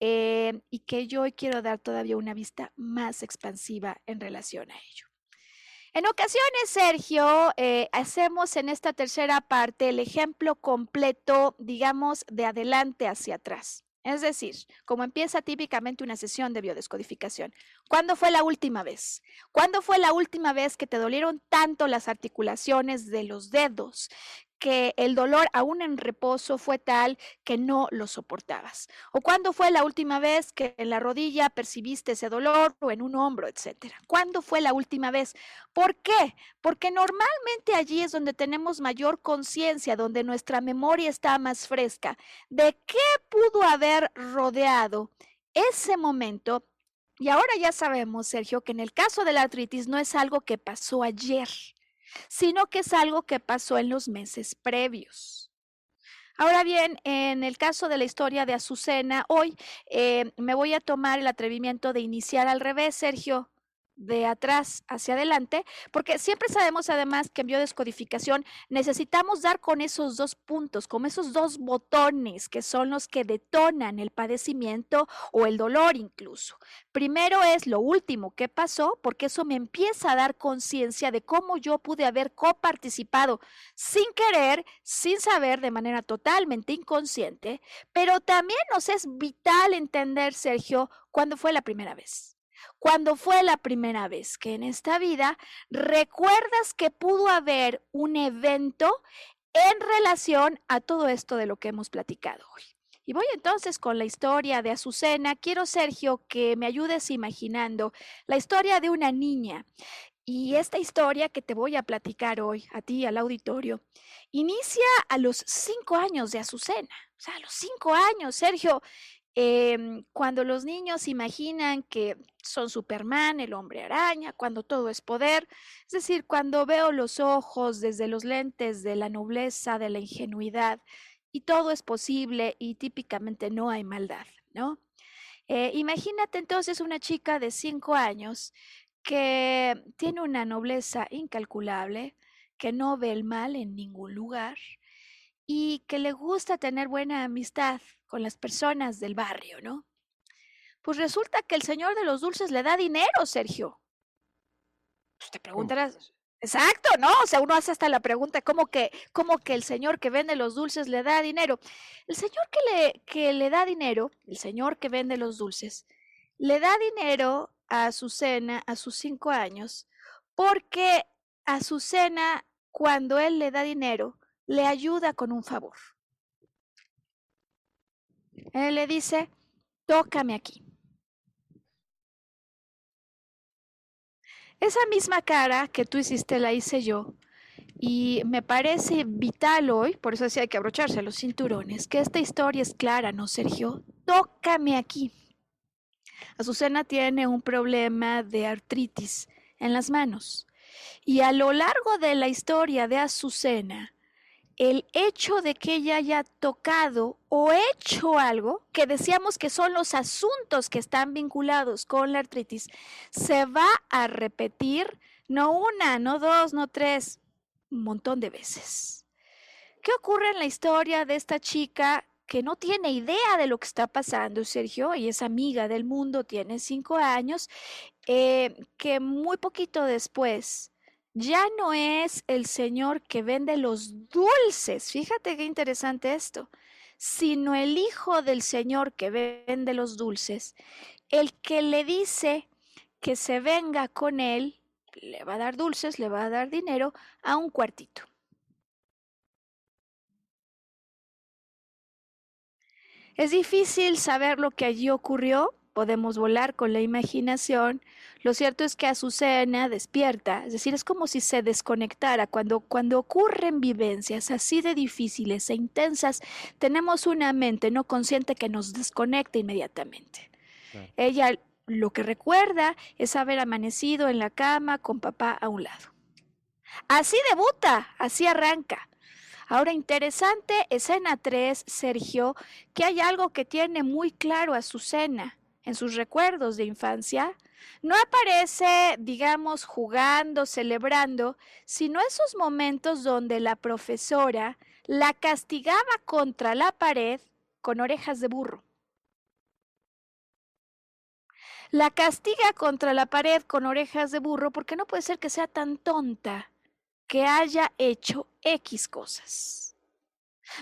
eh, y que yo hoy quiero dar todavía una vista más expansiva en relación a ello. En ocasiones, Sergio, eh, hacemos en esta tercera parte el ejemplo completo, digamos, de adelante hacia atrás. Es decir, como empieza típicamente una sesión de biodescodificación. ¿Cuándo fue la última vez? ¿Cuándo fue la última vez que te dolieron tanto las articulaciones de los dedos que el dolor aún en reposo fue tal que no lo soportabas? ¿O cuándo fue la última vez que en la rodilla percibiste ese dolor o en un hombro, etcétera? ¿Cuándo fue la última vez? ¿Por qué? Porque normalmente allí es donde tenemos mayor conciencia, donde nuestra memoria está más fresca de qué pudo haber rodeado ese momento y ahora ya sabemos, Sergio, que en el caso de la artritis no es algo que pasó ayer, sino que es algo que pasó en los meses previos. Ahora bien, en el caso de la historia de Azucena, hoy eh, me voy a tomar el atrevimiento de iniciar al revés, Sergio de atrás hacia adelante, porque siempre sabemos además que en biodescodificación necesitamos dar con esos dos puntos, con esos dos botones que son los que detonan el padecimiento o el dolor incluso. Primero es lo último que pasó, porque eso me empieza a dar conciencia de cómo yo pude haber coparticipado sin querer, sin saber, de manera totalmente inconsciente, pero también nos es vital entender, Sergio, cuándo fue la primera vez. ¿Cuándo fue la primera vez que en esta vida recuerdas que pudo haber un evento en relación a todo esto de lo que hemos platicado hoy? Y voy entonces con la historia de Azucena. Quiero, Sergio, que me ayudes imaginando la historia de una niña. Y esta historia que te voy a platicar hoy, a ti, al auditorio, inicia a los cinco años de Azucena. O sea, a los cinco años, Sergio, Em, cuando los niños imaginan que son Superman, el hombre araña, cuando todo es poder, es decir, cuando veo los ojos desde los lentes de la nobleza, de la ingenuidad, y todo es posible y típicamente no hay maldad, ¿no? Eh, imagínate entonces una chica de cinco años que tiene una nobleza incalculable, que no ve el mal en ningún lugar y que le gusta tener buena amistad con las personas del barrio, ¿no? Pues resulta que el señor de los dulces le da dinero, Sergio. Pues te preguntarás, exacto, ¿no? O sea, uno hace hasta la pregunta, ¿cómo que, cómo que el señor que vende los dulces le da dinero? El señor que le, que le da dinero, el señor que vende los dulces, le da dinero a Azucena a sus cinco años, porque Azucena, cuando él le da dinero, le ayuda con un favor. Él le dice, tócame aquí. Esa misma cara que tú hiciste la hice yo. Y me parece vital hoy, por eso decía hay que abrocharse los cinturones, que esta historia es clara, ¿no, Sergio? Tócame aquí. Azucena tiene un problema de artritis en las manos. Y a lo largo de la historia de Azucena, el hecho de que ella haya tocado o hecho algo, que decíamos que son los asuntos que están vinculados con la artritis, se va a repetir no una, no dos, no tres, un montón de veces. ¿Qué ocurre en la historia de esta chica que no tiene idea de lo que está pasando, Sergio, y es amiga del mundo, tiene cinco años, eh, que muy poquito después ya no es el Señor que vende los dulces, fíjate qué interesante esto, sino el Hijo del Señor que vende los dulces, el que le dice que se venga con él, le va a dar dulces, le va a dar dinero a un cuartito. Es difícil saber lo que allí ocurrió, podemos volar con la imaginación. Lo cierto es que Azucena despierta, es decir, es como si se desconectara. Cuando, cuando ocurren vivencias así de difíciles e intensas, tenemos una mente no consciente que nos desconecta inmediatamente. Ella lo que recuerda es haber amanecido en la cama con papá a un lado. Así debuta, así arranca. Ahora, interesante, escena 3, Sergio, que hay algo que tiene muy claro Azucena en sus recuerdos de infancia, no aparece, digamos, jugando, celebrando, sino esos momentos donde la profesora la castigaba contra la pared con orejas de burro. La castiga contra la pared con orejas de burro porque no puede ser que sea tan tonta que haya hecho X cosas.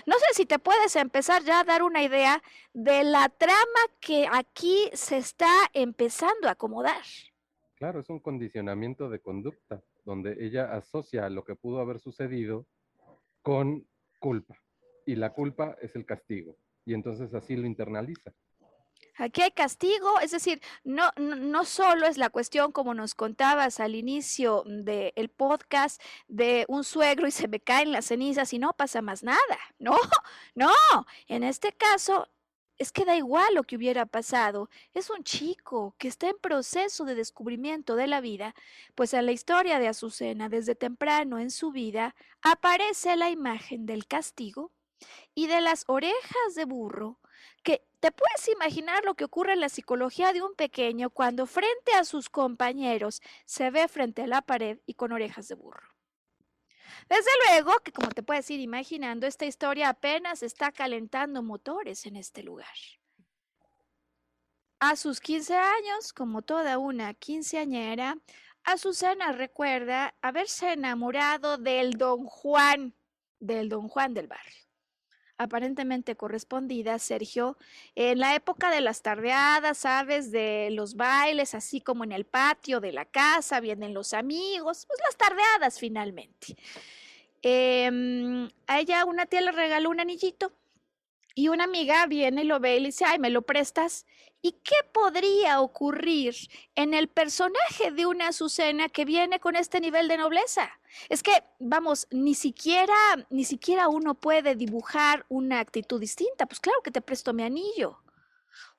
No sé si te puedes empezar ya a dar una idea de la trama que aquí se está empezando a acomodar. Claro, es un condicionamiento de conducta, donde ella asocia lo que pudo haber sucedido con culpa. Y la culpa es el castigo. Y entonces así lo internaliza. Aquí hay castigo, es decir, no, no, solo es la cuestión, como nos contabas al inicio del podcast, de un suegro y se me caen las cenizas y no pasa más nada. No, no, en este caso es que da igual lo que hubiera pasado. Es un chico que está en proceso de descubrimiento de la vida, pues en la historia de Azucena, desde temprano en su vida, aparece la imagen del castigo y de las orejas de burro que te puedes imaginar lo que ocurre en la psicología de un pequeño cuando frente a sus compañeros se ve frente a la pared y con orejas de burro. Desde luego que, como te puedes ir imaginando, esta historia apenas está calentando motores en este lugar. A sus 15 años, como toda una quinceañera, Azucena recuerda haberse enamorado del don Juan, del don Juan del barrio. Aparentemente correspondida, Sergio, en la época de las tardeadas, ¿sabes? De los bailes, así como en el patio de la casa, vienen los amigos, pues las tardeadas finalmente. Em, a ella una tía le regaló un anillito y una amiga viene y lo ve y le dice, ay, ¿me lo prestas? ¿Y qué podría ocurrir en el personaje de una Azucena que viene con este nivel de nobleza? Es que, vamos, ni siquiera, ni siquiera uno puede dibujar una actitud distinta. Pues claro que te presto mi anillo.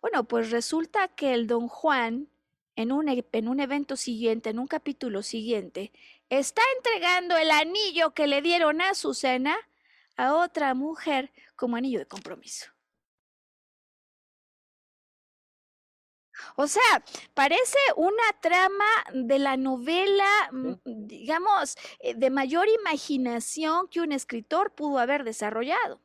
Bueno, pues resulta que el don Juan, en un, e, en un evento siguiente, en un capítulo siguiente, está entregando el anillo que le dieron a Azucena a otra mujer como anillo de compromiso. O sea, parece una trama de la novela, mm, digamos, eh, de mayor imaginación que un escritor pudo haber desarrollado.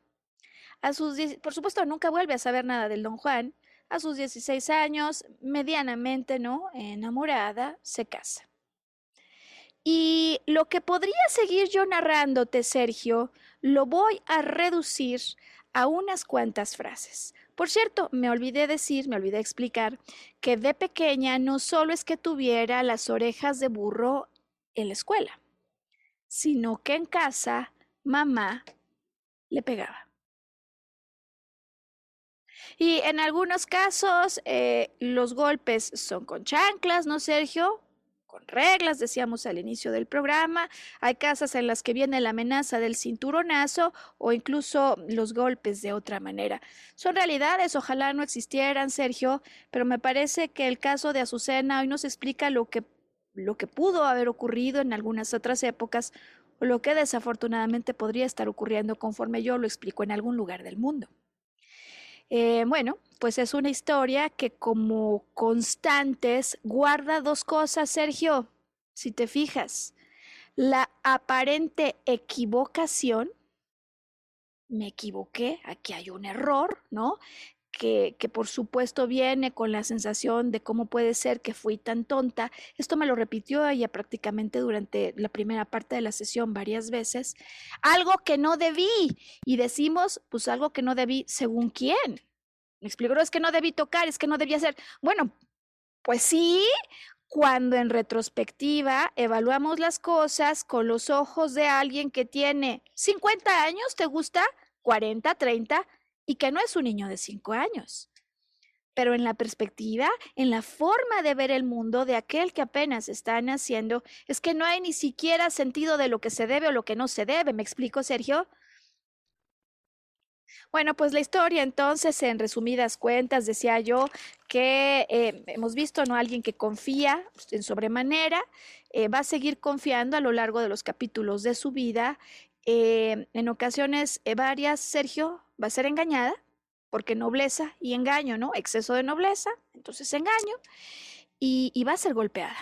A sus, por supuesto, nunca vuelve a saber nada del Don Juan. A sus 16 años, medianamente, ¿no? Enamorada, se casa. Y lo que podría seguir yo narrándote, Sergio, lo voy a reducir a unas cuantas frases. Por cierto, me olvidé decir, me olvidé explicar, que de pequeña no solo es que tuviera las orejas de burro en la escuela, sino que en casa mamá le pegaba. Y en algunos casos eh, los golpes son con chanclas, ¿no, Sergio? Con reglas, decíamos al inicio del programa. Hay casas en las que viene la amenaza del cinturonazo o incluso los golpes de otra manera. Son realidades, ojalá no existieran, Sergio, pero me parece que el caso de Azucena hoy nos explica lo que, lo que pudo haber ocurrido en algunas otras épocas o lo que desafortunadamente podría estar ocurriendo conforme yo lo explico en algún lugar del mundo. Eh, bueno, pues es una historia que como constantes guarda dos cosas, Sergio, si te fijas. La aparente equivocación, me equivoqué, aquí hay un error, ¿no? Que, que, por supuesto viene con la sensación de cómo puede ser que fui tan tonta. Esto me lo repitió ella prácticamente durante la primera parte de la sesión varias veces. Algo que no debí. Y decimos, pues algo que no debí, según quién. Me explico, es que no debí tocar, es que no debía hacer. Bueno, pues sí, cuando en retrospectiva evaluamos las cosas con los ojos de alguien que tiene 50 años, ¿te gusta? 40, 30, y que no es un niño de 5 años. Pero en la perspectiva, en la forma de ver el mundo de aquel que apenas está naciendo, es que no hay ni siquiera sentido de lo que se debe o lo que no se debe. ¿Me explico, Sergio? Bueno, pues la historia entonces, en resumidas cuentas, decía yo que eh, hemos visto, ¿no? Alguien que confía en sobremanera, eh, va a seguir confiando a lo largo de los capítulos de su vida. Eh, en ocasiones varias, Sergio, va a ser engañada, porque nobleza y engaño, ¿no? Exceso de nobleza, entonces engaño, y, va a ser golpeada.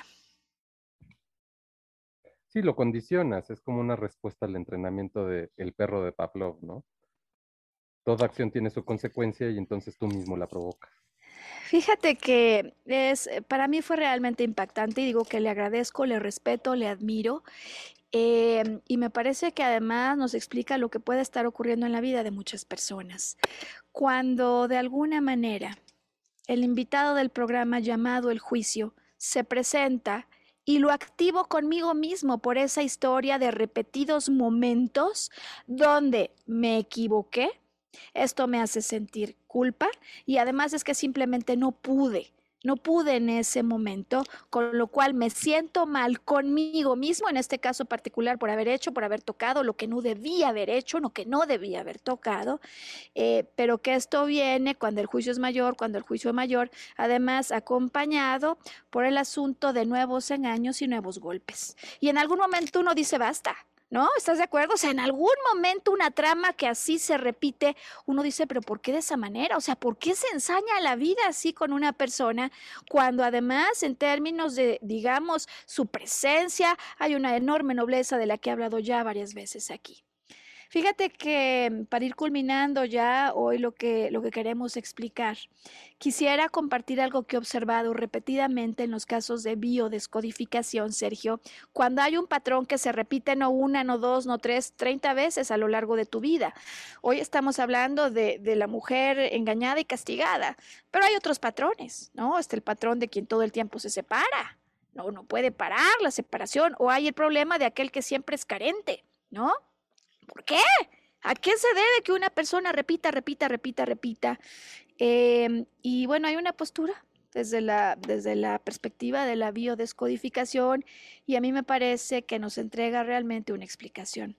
Sí, lo condicionas, es como una respuesta al entrenamiento del el perro de Pavlov, ¿no? Toda acción tiene su consecuencia y entonces tú mismo la provocas. Fíjate que es, para mí fue realmente impactante y digo que le agradezco, le respeto, le admiro em, y me parece que además nos explica lo que puede estar ocurriendo en la vida de muchas personas. Cuando de alguna manera el invitado del programa llamado El Juicio se presenta y lo activo conmigo mismo por esa historia de repetidos momentos donde me equivoqué, esto me hace sentir culpa y además es que simplemente no pude. No pude en ese momento, con lo cual me siento mal conmigo mismo, en este caso particular, por haber hecho, por haber tocado lo que no debía haber hecho, lo que no debía haber tocado, eh, pero que esto viene cuando el juicio es mayor, cuando el juicio es mayor, además acompañado por el asunto de nuevos engaños y nuevos golpes. Y en algún momento uno dice, basta, ¿no? ¿Estás de acuerdo? O sea, en algún momento una trama que así se repite, uno dice, pero ¿por qué de esa manera? O sea, ¿por qué se ensaña la vida así con una persona cuando además en términos de, digamos, su presencia, hay una enorme nobleza de la que he hablado ya varias veces aquí? Fíjate que para ir culminando ya hoy lo que, lo que queremos explicar, quisiera compartir algo que he observado repetidamente en los casos de biodescodificación, Sergio, cuando hay un patrón que se repite no una, no dos, no tres, treinta veces a lo largo de tu vida. Hoy estamos hablando de, de la mujer engañada y castigada, pero hay otros patrones, ¿no? Está el patrón de quien todo el tiempo se separa, no, no puede parar la separación, o hay el problema de aquel que siempre es carente, ¿no? ¿Por qué? ¿A qué se debe que una persona repita, repita, repita, repita? Em, y bueno, hay una postura desde la, desde la perspectiva de la biodescodificación y a mí me parece que nos entrega realmente una explicación.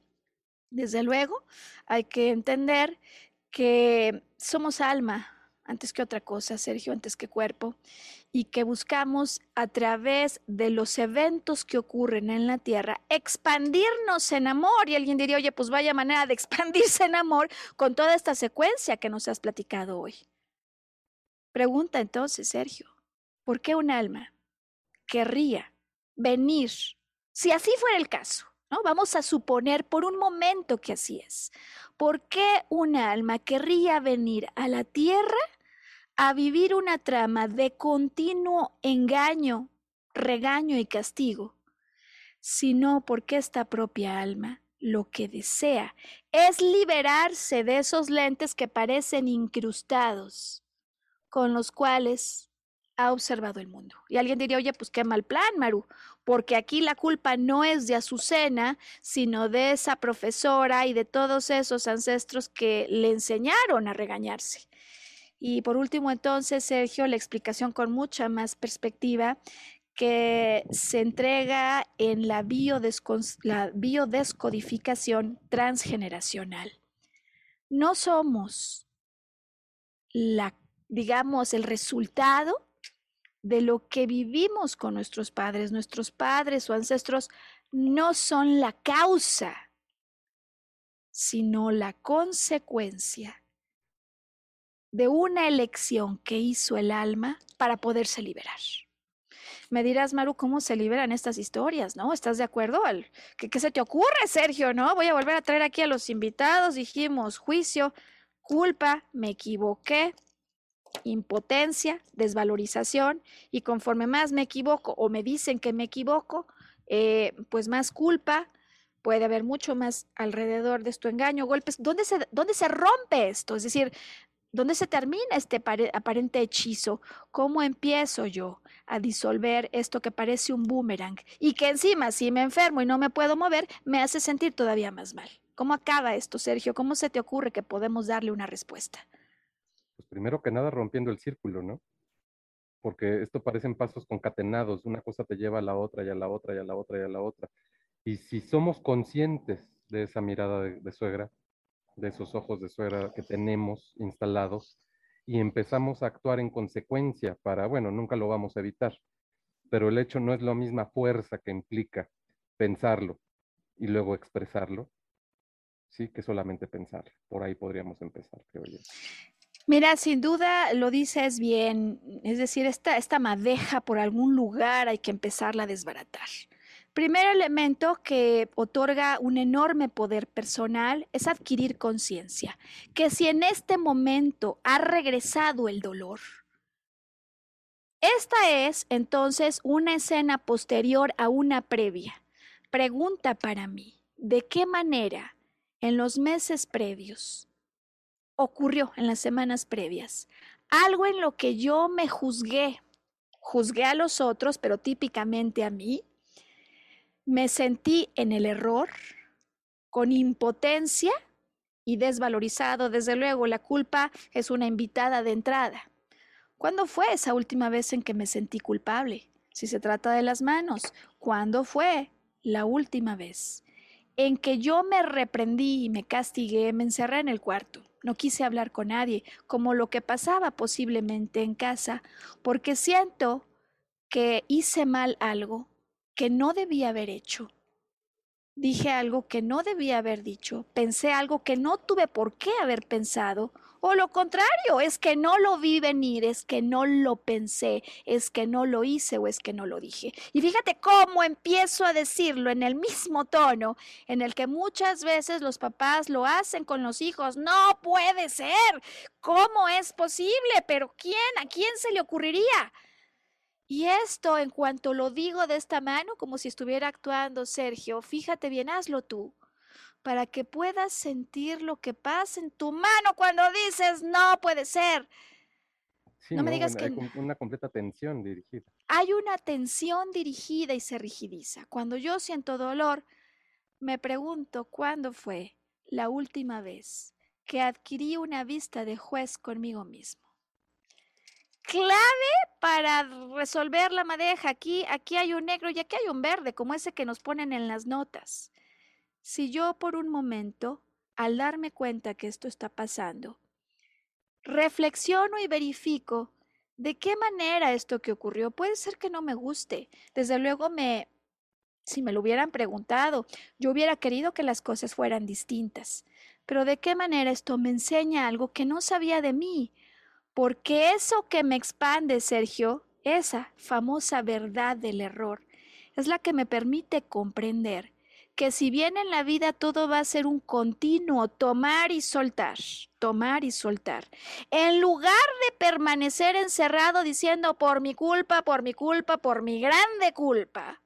Desde luego, hay que entender que somos alma antes que otra cosa, Sergio, antes que cuerpo, y que buscamos a través de los eventos que ocurren en la Tierra expandirnos en amor. Y alguien diría, oye, pues vaya manera de expandirse en amor con toda esta secuencia que nos has platicado hoy. Pregunta entonces, Sergio, ¿por qué un alma querría venir, si así fuera el caso? ¿no? Vamos a suponer por un momento que así es. ¿Por qué un alma querría venir a la tierra a vivir una trama de continuo engaño, regaño y castigo, sino porque esta propia alma lo que desea es liberarse de esos lentes que parecen incrustados, con los cuales ha observado el mundo. Y alguien diría, oye, pues qué mal plan, Maru, porque aquí la culpa no es de Azucena, sino de esa profesora y de todos esos ancestros que le enseñaron a regañarse. Y por último, entonces, Sergio, la explicación con mucha más perspectiva que se entrega en la, la biodescodificación transgeneracional. No somos la, digamos, el resultado de lo que vivimos con nuestros padres. Nuestros padres o ancestros no son la causa, sino la consecuencia de una elección que hizo el alma para poderse liberar. Me dirás, Maru, ¿cómo se liberan estas historias? ¿No? ¿Estás de acuerdo? ¿Qué, ¿Qué, se te ocurre, Sergio? ¿No? Voy a volver a traer aquí a los invitados. Dijimos juicio, culpa, me equivoqué, impotencia, desvalorización. Y conforme más me equivoco o me dicen que me equivoco, eh, pues más culpa, puede haber mucho más alrededor de esto engaño, golpes. ¿Dónde se, ¿Dónde se rompe esto? Es decir, ¿Dónde se termina este aparente hechizo? ¿Cómo empiezo yo a disolver esto que parece un boomerang y que encima si me enfermo y no me puedo mover, me hace sentir todavía más mal? ¿Cómo acaba esto, Sergio? ¿Cómo se te ocurre que podemos darle una respuesta? Pues primero que nada rompiendo el círculo, ¿no? Porque esto parecen pasos concatenados, una cosa te lleva a la otra y a la otra y a la otra y a la otra. Y si somos conscientes de esa mirada de, de suegra, de esos ojos de suegra que tenemos instalados y empezamos a actuar en consecuencia para, bueno, nunca lo vamos a evitar, pero el hecho no es la misma fuerza que implica pensarlo y luego expresarlo, sí, que solamente pensar. Por ahí podríamos empezar, creo yo. Mira, sin duda lo dices bien, es decir, esta, esta madeja por algún lugar hay que empezarla a desbaratar. Primer elemento que otorga un enorme poder personal es adquirir conciencia, que si en este momento ha regresado el dolor, esta es entonces una escena posterior a una previa. Pregunta para mí, ¿de qué manera en los meses previos ocurrió, en las semanas previas, algo en lo que yo me juzgué, juzgué a los otros, pero típicamente a mí, me sentí en el error, con impotencia y desvalorizado. Desde luego, la culpa es una invitada de entrada. ¿Cuándo fue esa última vez en que me sentí culpable? Si se trata de las manos, ¿cuándo fue la última vez en que yo me reprendí y me castigué, me encerré en el cuarto? No quise hablar con nadie, como lo que pasaba posiblemente en casa, porque siento que hice mal algo que no debía haber hecho. Dije algo que no debía haber dicho, pensé algo que no tuve por qué haber pensado, o lo contrario, es que no lo vi venir, es que no lo pensé, es que no lo hice o es que no lo dije. Y fíjate cómo empiezo a decirlo en el mismo tono en el que muchas veces los papás lo hacen con los hijos. No puede ser. ¿Cómo es posible? Pero ¿quién? ¿A quién se le ocurriría? Y esto, en cuanto lo digo de esta mano, como si estuviera actuando Sergio, fíjate bien, hazlo tú, para que puedas sentir lo que pasa en tu mano cuando dices, no puede ser. no, me digas que... Hay una completa tensión dirigida. Hay una tensión dirigida y se rigidiza. Cuando yo siento dolor, me pregunto cuándo fue la última vez que adquirí una vista de juez conmigo mismo clave para resolver la madeja. Aquí, aquí hay un negro y aquí hay un verde, como ese que nos ponen en las notas. Si yo por un momento, al darme cuenta que esto está pasando, reflexiono y verifico de qué manera esto que ocurrió puede ser que no me guste. Desde luego me, si me lo hubieran preguntado, yo hubiera querido que las cosas fueran distintas. Pero de qué manera esto me enseña algo que no sabía de mí, porque eso que me expande, Sergio, esa famosa verdad del error, es la que me permite comprender que si bien en la vida todo va a ser un continuo tomar y soltar, tomar y soltar, en lugar de permanecer encerrado diciendo por mi culpa, por mi culpa, por mi grande culpa,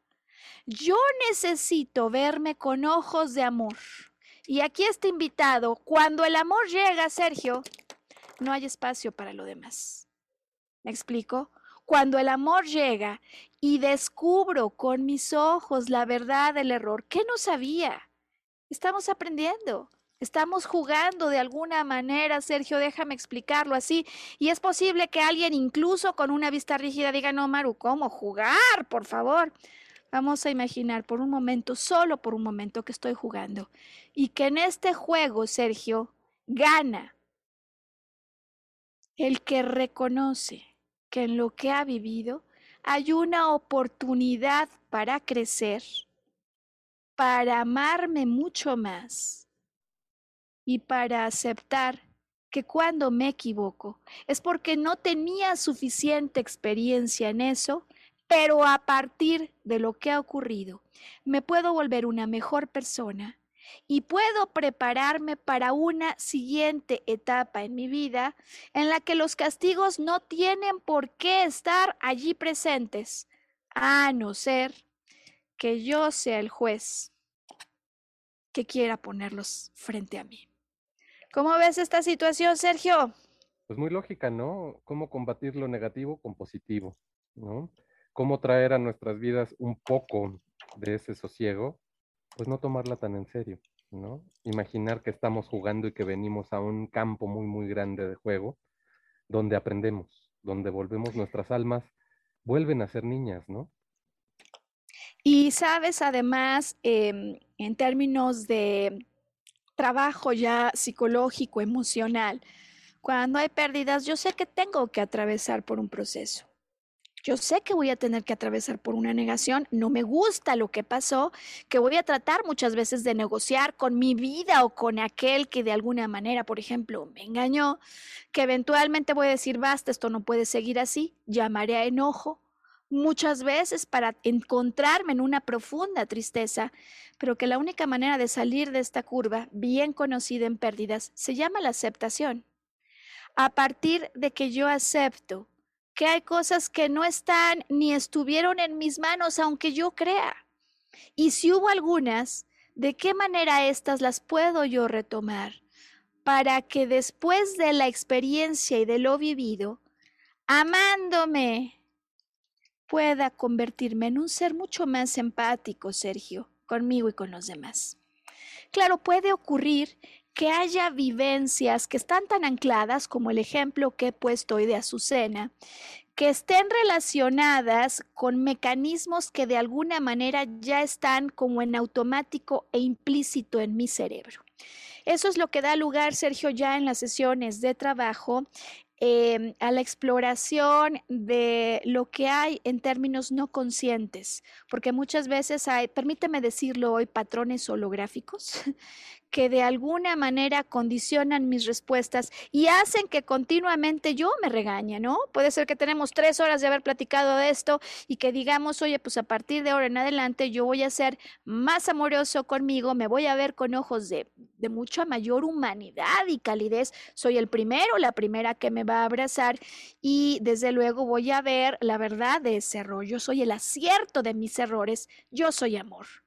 yo necesito verme con ojos de amor. Y aquí está invitado, cuando el amor llega, Sergio, no hay espacio para lo demás. ¿Me explico? Cuando el amor llega y descubro con mis ojos la verdad del error, ¿qué no sabía? Estamos aprendiendo. Estamos jugando de alguna manera, Sergio, déjame explicarlo así. Y es posible que alguien incluso con una vista rígida diga, no, Maru, ¿cómo jugar? Por favor. Vamos a imaginar por un momento, solo por un momento que estoy jugando. Y que en este juego, Sergio, gana el que reconoce que en lo que ha vivido hay una oportunidad para crecer, para amarme mucho más y para aceptar que cuando me equivoco es porque no tenía suficiente experiencia en eso, pero a partir de lo que ha ocurrido me puedo volver una mejor persona y puedo prepararme para una siguiente etapa en mi vida en la que los castigos no tienen por qué estar allí presentes, a no ser que yo sea el juez que quiera ponerlos frente a mí. ¿Cómo ves esta situación, Sergio? Pues muy lógica, ¿no? ¿Cómo combatir lo negativo con positivo? ¿No? ¿Cómo traer a nuestras vidas un poco de ese sosiego pues no tomarla tan en serio, ¿no? Imaginar que estamos jugando y que venimos a un campo muy, muy grande de juego, donde aprendemos, donde volvemos nuestras almas, vuelven a ser niñas, ¿no? Y sabes, además, em, en términos de trabajo ya psicológico, emocional, cuando hay pérdidas, yo sé que tengo que atravesar por un proceso. Yo sé que voy a tener que atravesar por una negación, no me gusta lo que pasó, que voy a tratar muchas veces de negociar con mi vida o con aquel que de alguna manera, por ejemplo, me engañó, que eventualmente voy a decir, basta, esto no puede seguir así, llamaré a enojo, muchas veces para encontrarme en una profunda tristeza, pero que la única manera de salir de esta curva, bien conocida en pérdidas, se llama la aceptación. A partir de que yo acepto que hay cosas que no están ni estuvieron en mis manos, aunque yo crea. Y si hubo algunas, ¿de qué manera estas las puedo yo retomar? Para que después de la experiencia y de lo vivido, amándome, pueda convertirme en un ser mucho más empático, Sergio, conmigo y con los demás. Claro, puede ocurrir que haya vivencias que están tan ancladas como el ejemplo que he puesto hoy de Azucena, que estén relacionadas con mecanismos que de alguna manera ya están como en automático e implícito en mi cerebro. Eso es lo que da lugar, Sergio, ya en las sesiones de trabajo em, a la exploración de lo que hay en términos no conscientes, porque muchas veces hay, permíteme decirlo hoy, patrones holográficos que de alguna manera condicionan mis respuestas y hacen que continuamente yo me regañe, ¿no? Puede ser que tenemos tres horas de haber platicado de esto y que digamos, oye, pues a partir de ahora en adelante yo voy a ser más amoroso conmigo, me voy a ver con ojos de, de mucha mayor humanidad y calidez, soy el primero, la primera que me va a abrazar y desde luego voy a ver la verdad de ese error, yo soy el acierto de mis errores, yo soy amor.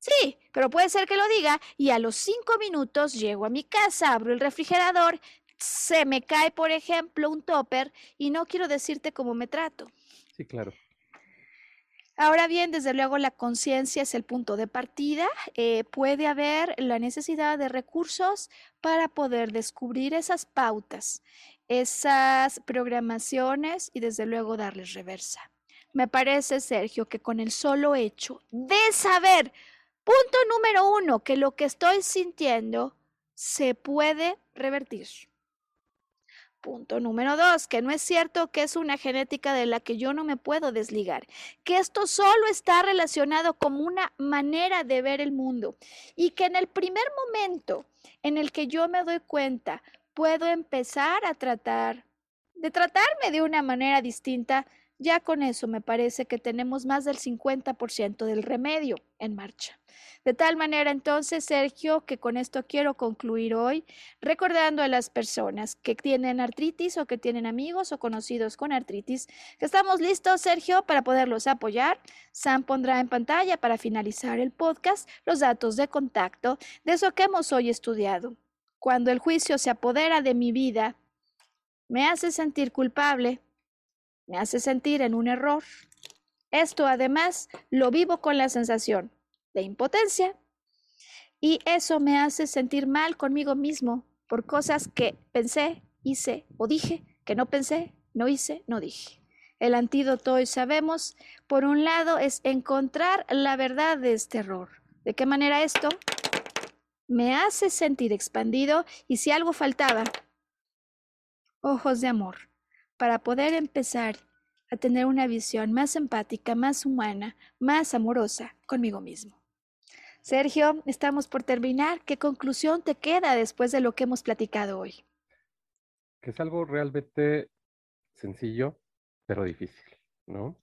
Sí, pero puede ser que lo diga y a los cinco minutos llego a mi casa, abro el refrigerador, se me cae, por ejemplo, un topper y no quiero decirte cómo me trato. Sí, claro. Ahora bien, desde luego la conciencia es el punto de partida. Eh, puede haber la necesidad de recursos para poder descubrir esas pautas, esas programaciones y desde luego darles reversa. Me parece, Sergio, que con el solo hecho de saber Punto número uno, que lo que estoy sintiendo se puede revertir. Punto número dos, que no es cierto que es una genética de la que yo no me puedo desligar, que esto solo está relacionado con una manera de ver el mundo y que en el primer momento en el que yo me doy cuenta, puedo empezar a tratar de tratarme de una manera distinta, ya con eso me parece que tenemos más del 50% del remedio en marcha. De tal manera entonces, Sergio, que con esto quiero concluir hoy, recordando a las personas que tienen artritis o que tienen amigos o conocidos con artritis, que estamos listos, Sergio, para poderlos apoyar. Sam pondrá en pantalla para finalizar el podcast los datos de contacto de eso que hemos hoy estudiado. Cuando el juicio se apodera de mi vida, me hace sentir culpable, me hace sentir en un error. Esto además lo vivo con la sensación de impotencia y eso me hace sentir mal conmigo mismo por cosas que pensé, hice o dije, que no pensé, no hice, no dije. El antídoto hoy sabemos, por un lado, es encontrar la verdad de este error. ¿De qué manera esto me hace sentir expandido y si algo faltaba? Ojos de amor para poder empezar a tener una visión más empática, más humana, más amorosa conmigo mismo. Sergio, estamos por terminar. ¿Qué conclusión te queda después de lo que hemos platicado hoy? Que es algo realmente sencillo, pero difícil, ¿no?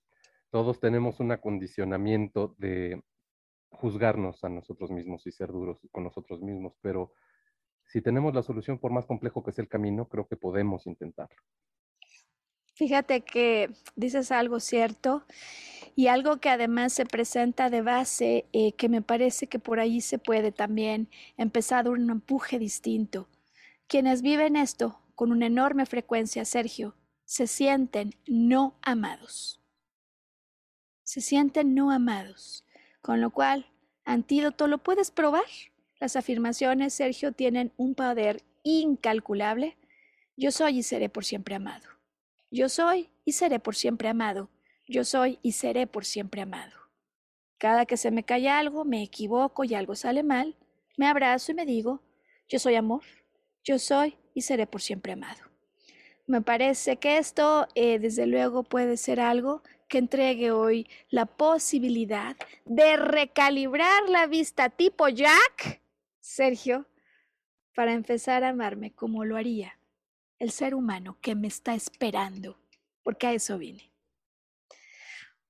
Todos tenemos un acondicionamiento de juzgarnos a nosotros mismos y ser duros con nosotros mismos, pero si tenemos la solución por más complejo que sea el camino, creo que podemos intentarlo. Fíjate que dices algo cierto y algo que además se presenta de base, eh, que me parece que por ahí se puede también empezar un empuje distinto. Quienes viven esto con una enorme frecuencia, Sergio, se sienten no amados. Se sienten no amados, con lo cual, antídoto lo puedes probar. Las afirmaciones, Sergio, tienen un poder incalculable. Yo soy y seré por siempre amado. Yo soy y seré por siempre amado. Yo soy y seré por siempre amado. Cada que se me cae algo, me equivoco y algo sale mal, me abrazo y me digo, yo soy amor, yo soy y seré por siempre amado. Me parece que esto, eh, desde luego, puede ser algo que entregue hoy la posibilidad de recalibrar la vista tipo Jack, Sergio, para empezar a amarme como lo haría el ser humano que me está esperando, porque a eso vine.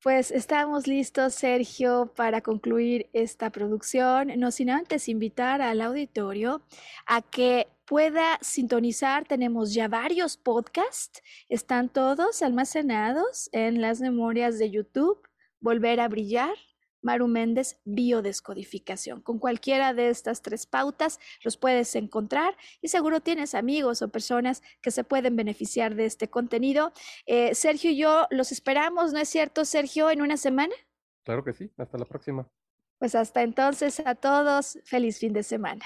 Pues estamos listos, Sergio, para concluir esta producción. No sin antes invitar al auditorio a que pueda sintonizar. Tenemos ya varios podcasts. Están todos almacenados en las memorias de YouTube. Volver a brillar Maru Méndez, biodescodificación. Con cualquiera de estas tres pautas los puedes encontrar y seguro tienes amigos o personas que se pueden beneficiar de este contenido. Eh, Sergio y yo los esperamos, ¿no es cierto, Sergio, en una semana? Claro que sí, hasta la próxima. Pues hasta entonces a todos, feliz fin de semana.